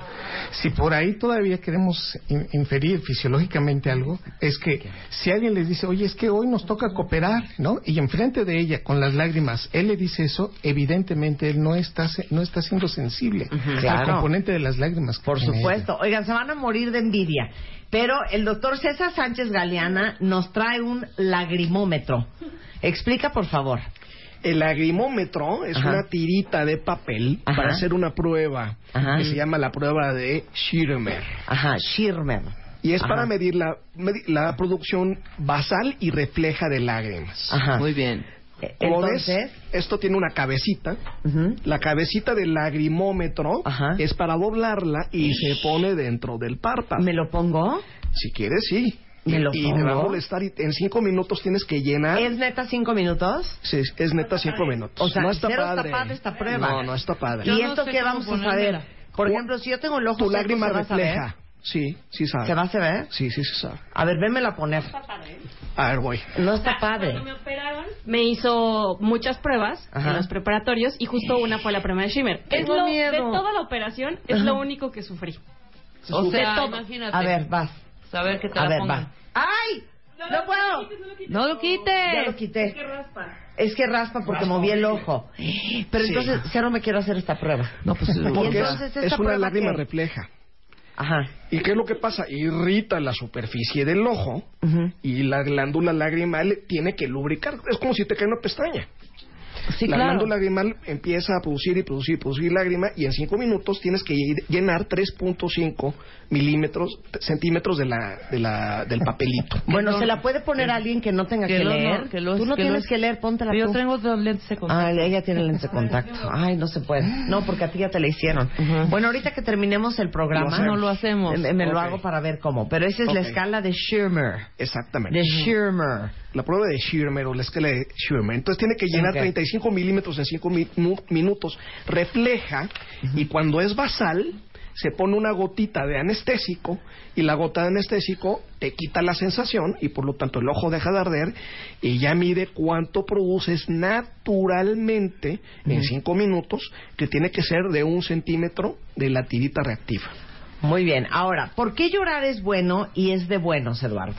Si por ahí todavía queremos in- inferir fisiológicamente algo, es que si alguien les dice, oye, es que hoy nos toca cooperar, ¿no? Y enfrente de ella, con las lágrimas, él le dice eso, evidentemente él no está, se- no está siendo sensible al componente de las lágrimas. Por supuesto. Oigan, se van a morir de envidia. Pero el doctor César Sánchez Galeana nos trae un lagrimómetro. Explica, por favor. El lagrimómetro es Ajá. una tirita de papel Ajá. para hacer una prueba Ajá. que se llama la prueba de Schirmer. Ajá, Schirmer. Y es Ajá. para medir la, la producción basal y refleja de lágrimas. Ajá. Muy bien. Eh, Como Entonces, ves, esto tiene una cabecita. La cabecita del lagrimómetro Ajá. es para doblarla y se pone dentro del párpado. ¿me lo pongo? Si quieres, sí. ¿Me lo y te va a molestar y en cinco minutos tienes que llenar. ¿Es neta cinco minutos? Sí, es neta cinco minutos. O sea, no está cero padre. está padre esta prueba. No, no está padre. Yo ¿Y no esto qué vamos a saber? Por ejemplo, si yo tengo el ojo Tu lágrima ¿se va a saber? refleja. Sí, sí sabe. ¿Se va a saber? Sí, sí se sabe. A ver, vémela poner. A ver, voy. No está padre. Cuando me operaron, me hizo muchas pruebas Ajá. en los preparatorios y justo una fue la prueba de Shimmer. Es lo, miedo. de toda la operación es lo único que sufrí. O sea, imagínate. A ver, vas. Saber que te A la ver, pongan. va. ¡Ay! ¡No puedo! No lo quites. Ya lo quité. Es que raspa porque moví el ojo. Pero Sí. entonces, cero me quiero hacer esta prueba. No, pues Porque entonces, es, ¿esta es una prueba lágrima qué? refleja. Ajá. ¿Y qué es lo que pasa? Irrita la superficie del ojo Ujú. y la glándula lagrimal tiene que lubricar. Es como si te cae una pestaña. Sí, la claro. glándula lagrimal empieza a producir y producir y producir lágrima y en cinco minutos tienes que ll- llenar 3.5 milímetros, centímetros de la, de la, del papelito. <laughs> Bueno, no- ¿se la puede poner a alguien que no tenga que, que lo- leer? no, que lo- tú no que tienes lo- que leer, póntela Yo tú. tengo dos lentes de contacto. Ah, ella tiene lentes de <laughs> contacto. Ay, no se puede. No, porque a ti ya te la hicieron. Ujú. Bueno, ahorita que terminemos el programa... No lo hacemos. Me, me lo Ok. hago para ver cómo. Pero esa es la Ok. escala de Schirmer. Exactamente. De Schirmer. La prueba de Schirmer o la escala de Schirmer. Entonces tiene que llenar Ok. 35 milímetros en 5 minutos. Refleja y cuando es basal se pone una gotita de anestésico y la gota de anestésico te quita la sensación y por lo tanto el ojo deja de arder y ya mide cuánto produces naturalmente en 5 minutos que tiene que ser de un centímetro de la tirita reactiva. Muy bien. Ahora, ¿por qué llorar es bueno y es de buenos, Eduardo?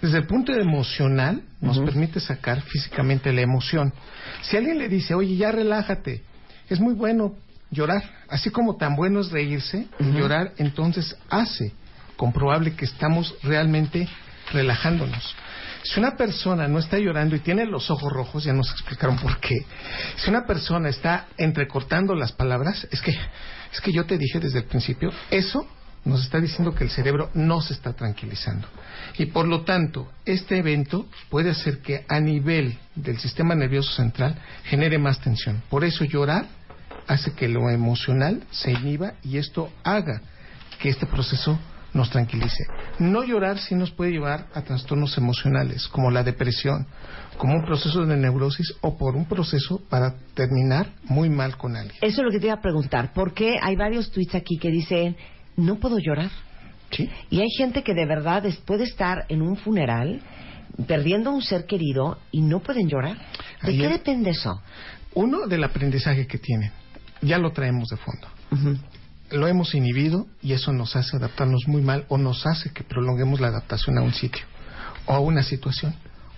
Desde el punto emocional, nos permite sacar físicamente la emoción. Si alguien le dice, oye, ya relájate, es muy bueno llorar. Así como tan bueno es reírse, llorar entonces hace comprobable que estamos realmente relajándonos. Si una persona no está llorando y tiene los ojos rojos, ya nos explicaron por qué. Si una persona está entrecortando las palabras, es que, es que yo te dije desde el principio, eso nos está diciendo que el cerebro no se está tranquilizando. Y por lo tanto, este evento puede hacer que a nivel del sistema nervioso central genere más tensión. Por eso llorar hace que lo emocional se inhiba y esto haga que este proceso nos tranquilice. No llorar sí nos puede llevar a trastornos emocionales, como la depresión, como un proceso de neurosis o por un proceso para terminar muy mal con alguien. Eso es lo que te iba a preguntar. ¿Por qué hay varios tweets aquí que dicen, no puedo llorar? ¿Sí? Y hay gente que de verdad es- puede estar en un funeral perdiendo a un ser querido y no pueden llorar. ¿De Ayer- qué depende eso? Uno, del aprendizaje que tienen. Ya lo traemos de fondo. Lo hemos inhibido y eso nos hace adaptarnos muy mal o nos hace que prolonguemos la adaptación a un sitio o a una situación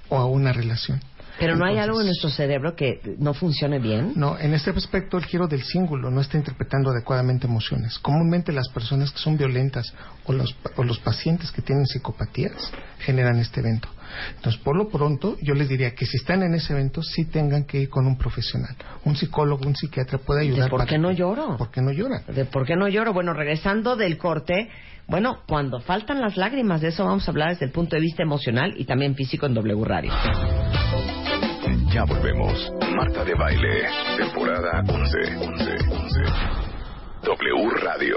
o a una relación. Pero no hay algo en nuestro cerebro que no funcione bien. No, en este aspecto el giro del cíngulo no está interpretando adecuadamente emociones. Comúnmente las personas que son violentas o los, o los pacientes que tienen psicopatías generan este evento. Entonces, por lo pronto, yo les diría que si están en ese evento, sí tengan que ir con un profesional. Un psicólogo, un psiquiatra puede ¿De ayudar. por para- qué no lloro? ¿Por qué no lloran? ¿De por qué no lloro? Bueno, regresando del corte, bueno, cuando faltan las lágrimas, de eso vamos a hablar desde el punto de vista emocional y también físico en W Radio. Ya volvemos. Marta de Baile, temporada 11. 11, 11. W Radio.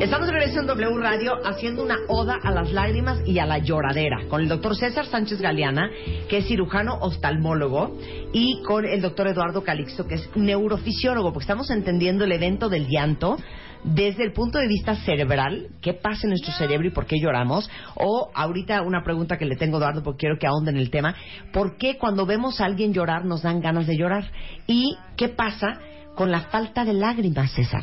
Estamos de regreso en W Radio haciendo una oda a las lágrimas y a la lloradera con el doctor César Sánchez Galeana, que es cirujano oftalmólogo, y con el doctor Eduardo Calixto, que es neurofisiólogo, porque estamos entendiendo el evento del llanto desde el punto de vista cerebral, qué pasa en nuestro cerebro y por qué lloramos, o ahorita una pregunta que le tengo a Eduardo porque quiero que ahonde en el tema, ¿por qué cuando vemos a alguien llorar nos dan ganas de llorar? ¿Y qué pasa con la falta de lágrimas, César?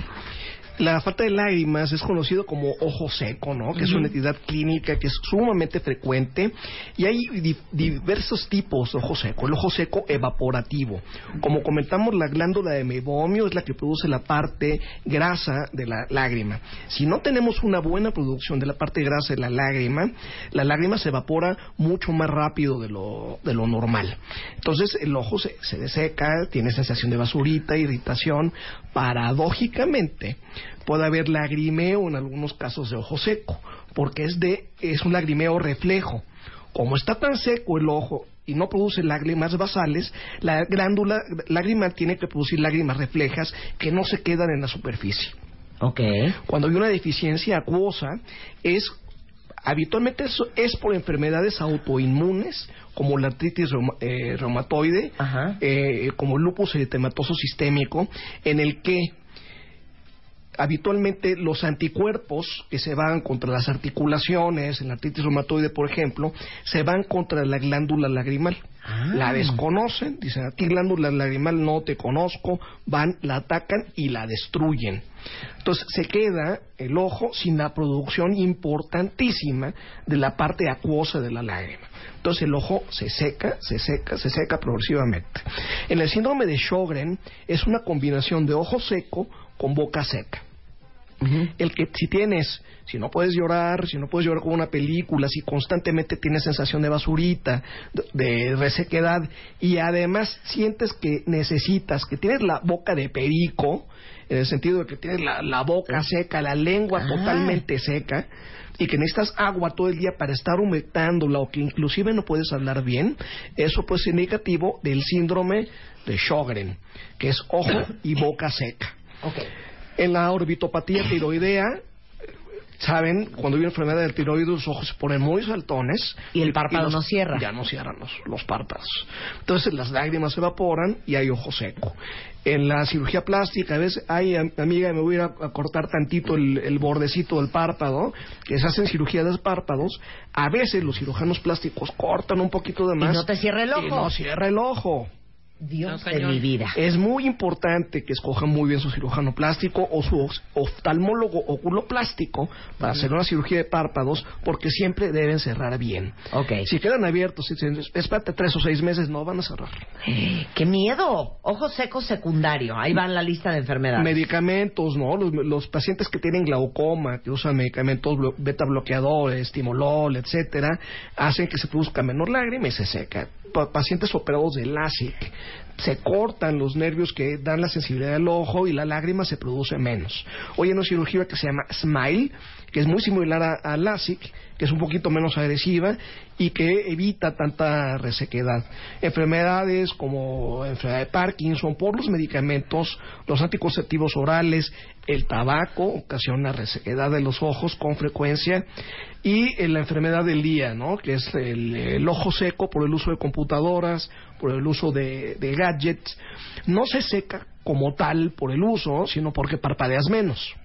La falta de lágrimas es conocido como ojo seco, ¿no? Que es una entidad clínica que es sumamente frecuente y hay di- diversos tipos de ojo seco. El ojo seco evaporativo. Como comentamos, la glándula de mebomio es la que produce la parte grasa de la lágrima. Si no tenemos una buena producción de la parte grasa de la lágrima, la lágrima se evapora mucho más rápido de lo, de lo normal. Entonces el ojo se, se deseca, tiene sensación de basurita, irritación. Paradójicamente, puede haber lagrimeo en algunos casos de ojo seco, porque es, de, es un lagrimeo reflejo. Como está tan seco el ojo y no produce lágrimas basales, la glándula lagrimal tiene que producir lágrimas reflejas que no se quedan en la superficie. Ok. Cuando hay una deficiencia acuosa, es habitualmente eso es por enfermedades autoinmunes como la artritis reuma- eh, reumatoide, Ajá. eh, como el lupus eritematoso sistémico, en el que habitualmente los anticuerpos que se van contra las articulaciones, en la artritis reumatoide, por ejemplo, se van contra la glándula lagrimal. Ah. La desconocen, dicen, a ti glándula lagrimal no te conozco, van, la atacan y la destruyen. Entonces se queda el ojo sin la producción importantísima de la parte acuosa de la lágrima. Entonces el ojo se seca, se seca, se seca progresivamente. En el síndrome de Sjögren es una combinación de ojo seco con boca seca. El que si tienes, si no puedes llorar, si no puedes llorar con una película, si constantemente tienes sensación de basurita, de, de resequedad y además sientes que necesitas, que tienes la boca de perico, en el sentido de que tienes la, la boca seca, la lengua Ah. totalmente seca y que necesitas agua todo el día para estar humectándola o que inclusive no puedes hablar bien, eso puede ser indicativo del síndrome de Sjögren, que es ojo y boca seca. En la orbitopatía tiroidea, saben, cuando hay una enfermedad del tiroides, los ojos se ponen muy saltones. Y el párpado los- no cierra. Ya no cierran los, los párpados. Entonces las lágrimas se evaporan y hay ojo seco. En la cirugía plástica, a veces, ay, am- amiga, me voy a ir a, cortar tantito el, el bordecito del párpado, que se hacen cirugía de párpados. A veces los cirujanos plásticos cortan un poquito de más. no te cierra el Y ojo. no cierra el ojo. Dios No, de mi vida. Es muy importante que escojan muy bien su cirujano plástico o su oftalmólogo oculoplástico para hacer una cirugía de párpados porque siempre deben cerrar bien. Ok. Si quedan abiertos, si espérate tres o seis meses, no van a cerrar. ¡Qué miedo! Ojo seco secundario. Ahí va en la lista de enfermedades. Medicamentos, ¿no? Los, los pacientes que tienen glaucoma, que usan medicamentos beta bloqueadores, timolol, etcétera, hacen que se produzca menor lágrima y se seca. Pa- pacientes operados de LASIK, se cortan los nervios que dan la sensibilidad del ojo y la lágrima se produce menos. Hoy hay una cirugía que se llama SMILE, que es muy similar a, a LASIK, que es un poquito menos agresiva y que evita tanta resequedad. Enfermedades como enfermedad de Parkinson por los medicamentos, los anticonceptivos orales, el tabaco ocasiona resequedad de los ojos con frecuencia y eh, la enfermedad del día, ¿no? que es el, el ojo seco por el uso de computadoras, por el uso de, de gadgets. No se seca como tal por el uso, sino porque parpadeas menos.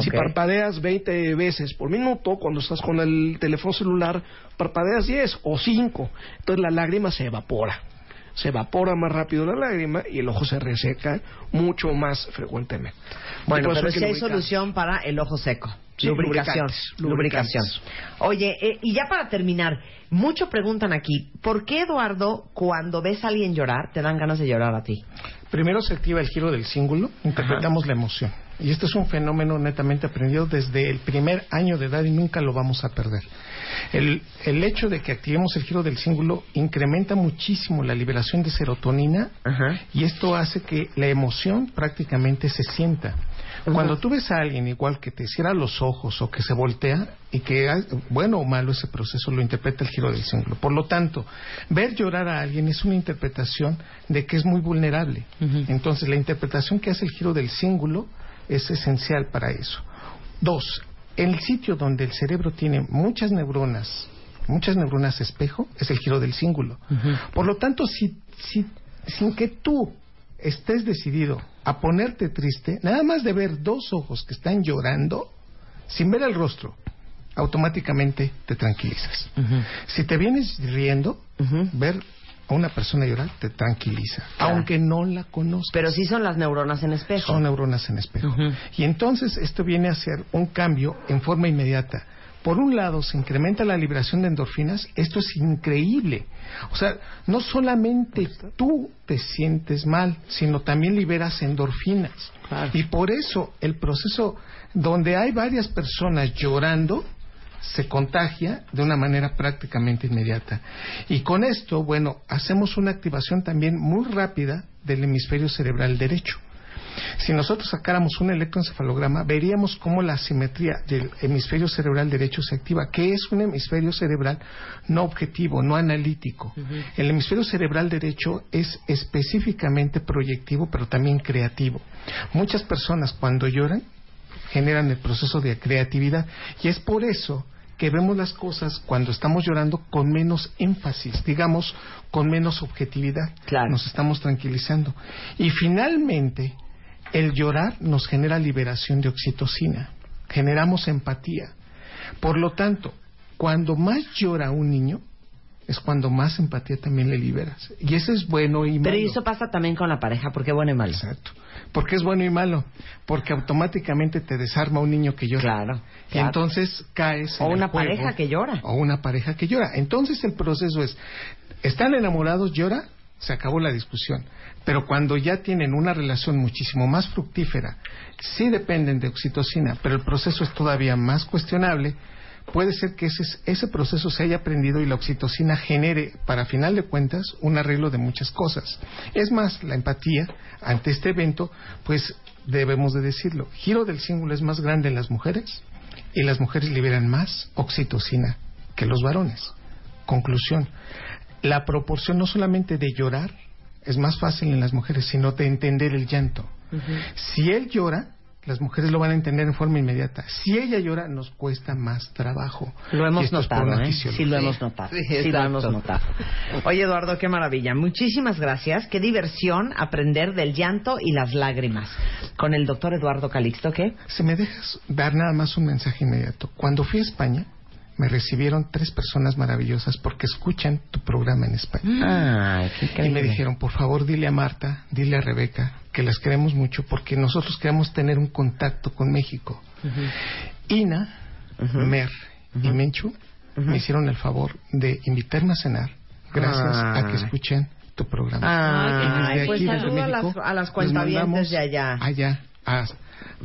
Si parpadeas 20 veces por minuto, cuando estás con el teléfono celular, parpadeas 10 o 5. Entonces la lágrima se evapora. Se evapora más rápido la lágrima y el ojo se reseca mucho más frecuentemente. Bueno, pero sí hay solución para el ojo seco. Sí, lubricación. Lubricación. Oye, eh, y ya para terminar, mucho preguntan aquí, ¿por qué Eduardo, cuando ves a alguien llorar, te dan ganas de llorar a ti? Primero se activa el giro del cíngulo, interpretamos la emoción. Y este es un fenómeno netamente aprendido desde el primer año de edad y nunca lo vamos a perder. El, el hecho de que activemos el giro del cíngulo incrementa muchísimo la liberación de serotonina y esto hace que la emoción prácticamente se sienta. Cuando tú ves a alguien igual que te cierra los ojos o que se voltea y que, ah, bueno o malo ese proceso, lo interpreta el giro del cíngulo. Por lo tanto, ver llorar a alguien es una interpretación de que es muy vulnerable. Entonces, la interpretación que hace el giro del cíngulo es esencial para eso. Dos, el sitio donde el cerebro tiene muchas neuronas, muchas neuronas espejo, es el giro del cíngulo. Por lo tanto, si, si, sin que tú estés decidido a ponerte triste, nada más de ver dos ojos que están llorando, sin ver el rostro, automáticamente te tranquilizas. Si te vienes riendo, ver a una persona llorar te tranquiliza, Claro. aunque no la conozcas. Pero sí son las neuronas en espejo. Son neuronas en espejo. Y entonces esto viene a ser un cambio en forma inmediata. Por un lado, se incrementa la liberación de endorfinas. Esto es increíble. O sea, no solamente tú te sientes mal, sino también liberas endorfinas. Y por eso el proceso donde hay varias personas llorando se contagia de una manera prácticamente inmediata. Y con esto, bueno, hacemos una activación también muy rápida del hemisferio cerebral derecho. Si nosotros sacáramos un electroencefalograma, veríamos cómo la simetría del hemisferio cerebral derecho se activa, que es un hemisferio cerebral no objetivo, no analítico. El hemisferio cerebral derecho es específicamente proyectivo, pero también creativo. Muchas personas cuando lloran generan el proceso de creatividad y es por eso que vemos las cosas cuando estamos llorando con menos énfasis, digamos, con menos objetividad. Claro. Nos estamos tranquilizando. Y finalmente, el llorar nos genera liberación de oxitocina, generamos empatía. Por lo tanto, cuando más llora un niño, es cuando más empatía también le liberas. Y eso es bueno y malo. Pero eso pasa también con la pareja, porque bueno y malo. Exacto. ¿Por qué es bueno y malo? Porque automáticamente te desarma un niño que llora. Claro, Y claro. entonces caes. O en el una juego. pareja que llora. O una pareja que llora. Entonces el proceso es: están enamorados, llora, se acabó la discusión. Pero cuando ya tienen una relación muchísimo más fructífera, sí dependen de oxitocina, pero el proceso es todavía más cuestionable. Puede ser que ese, ese proceso se haya aprendido y la oxitocina genere, para final de cuentas, un arreglo de muchas cosas. Es más, la empatía ante este evento, pues debemos de decirlo. Giro del cíngulo es más grande en las mujeres y las mujeres liberan más oxitocina que los varones. Conclusión, la proporción no solamente de llorar es más fácil en las mujeres, sino de entender el llanto. Si él llora, las mujeres lo van a entender en forma inmediata. Si ella llora, nos cuesta más trabajo. Lo hemos notado, ¿eh? Sí, lo hemos notado. Sí, Sí, lo hemos notado. Oye, Eduardo, qué maravilla. Muchísimas gracias. Qué diversión aprender del llanto y las lágrimas. Con el doctor Eduardo Calixto, ¿qué? Si me dejas dar nada más un mensaje inmediato. Cuando fui a España, me recibieron tres personas maravillosas porque escuchan tu programa en España. Ay, qué Y me dijeron, por favor, dile a Marta, dile a Rebeca, que las queremos mucho porque nosotros queremos tener un contacto con México. Ina, Mer y Menchu me hicieron el favor de invitarme a cenar gracias a que Ay. escuchen tu programa. Y desde pues aquí, desde saludo a las- México, a las cuentavientes de allá. Allá, a-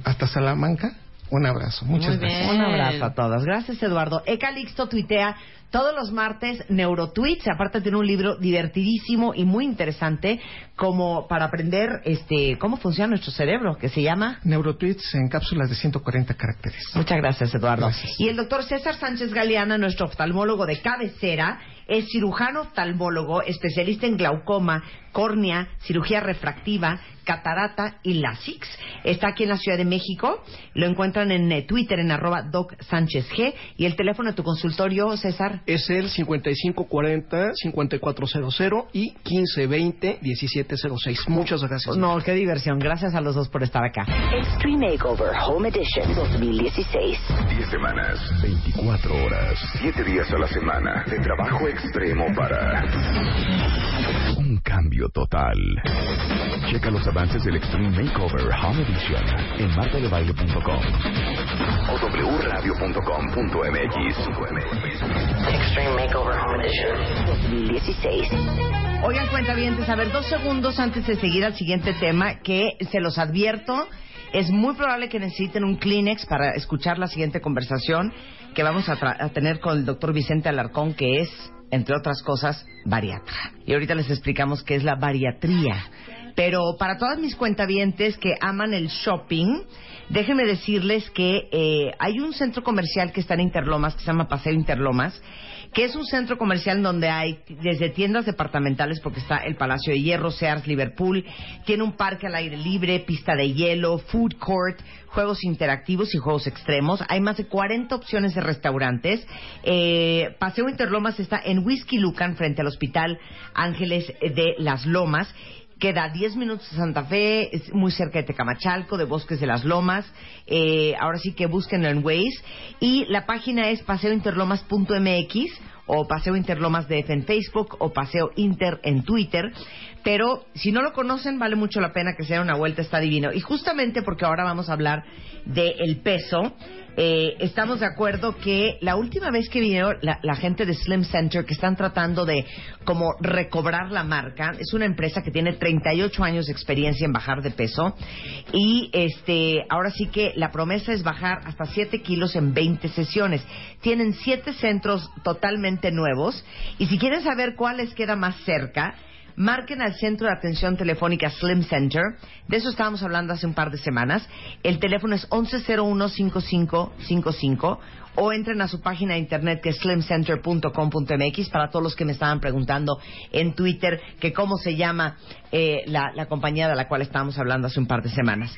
hasta Salamanca. Un abrazo, muchas Muy bien. gracias. Un abrazo a todos. Gracias, Eduardo. Ecalixto tuitea todos los martes neurotweets. Aparte tiene un libro divertidísimo y muy interesante como para aprender este cómo funciona nuestro cerebro, que se llama Neurotweets en cápsulas de 140 caracteres. Muchas gracias, Eduardo. Gracias. Y el doctor César Sánchez Galeana, nuestro oftalmólogo de cabecera, es cirujano oftalmólogo, especialista en glaucoma, córnea, cirugía refractiva, catarata y LASIX. Está aquí en la Ciudad de México. Lo encuentran en eh, Twitter en arroba Doc Sánchez G. Y el teléfono de tu consultorio, César. Es el 5540-5400 y 1520-1706. Muchas gracias. No, qué diversión. Gracias a los dos por estar acá. Extreme Makeover Home Edition 2016. 10 semanas, 24 horas, 7 días a la semana de trabajo extremo para un cambio total. Checa los avances del Extreme Makeover Home Edition en martadebaile.com o wradio.com.mx. Extreme Makeover Home Edition 2016. Oigan, cuenta bien, a ver, dos segundos antes de seguir al siguiente tema, que se los advierto, es muy probable que necesiten un Kleenex para escuchar la siguiente conversación que vamos a, tra- a tener con el doctor Vicente Alarcón, que es, entre otras cosas, bariatra. Y ahorita les explicamos qué es la bariatría. Pero para todas mis cuentavientes que aman el shopping, déjenme decirles que eh, hay un centro comercial que está en Interlomas, que se llama Paseo Interlomas, que es un centro comercial donde hay desde tiendas departamentales, porque está el Palacio de Hierro, Sears, Liverpool, tiene un parque al aire libre, pista de hielo, food court, juegos interactivos y juegos extremos. Hay más de 40 opciones de restaurantes. Eh, Paseo Interlomas está en Whisky Lucan, frente al Hospital Ángeles de las Lomas. Queda a 10 minutos de Santa Fe, es muy cerca de Tecamachalco, de Bosques de las Lomas. Eh, ahora sí que búsquenlo en Waze. Y la página es paseointerlomas.mx o Paseo Interlomas DF en Facebook o Paseo Inter en Twitter. Pero si no lo conocen, vale mucho la pena que se den una vuelta, está divino. Y justamente porque ahora vamos a hablar del peso, eh, estamos de acuerdo que la última vez que la, la gente de Slim Center, que están tratando de como recobrar la marca, es una empresa que tiene 38 años de experiencia en bajar de peso y este ahora sí que la promesa es bajar hasta 7 kilos en 20 sesiones. Tienen 7 centros totalmente nuevos y si quieren saber cuál les queda más cerca, Marquen al centro de atención telefónica Slim Center. De eso estábamos hablando hace un par de semanas. El teléfono es 1101-5555 o entren a su página de internet que es slimcenter.com.mx para todos los que me estaban preguntando en Twitter que cómo se llama eh, la, la compañía de la cual estábamos hablando hace un par de semanas.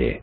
posible.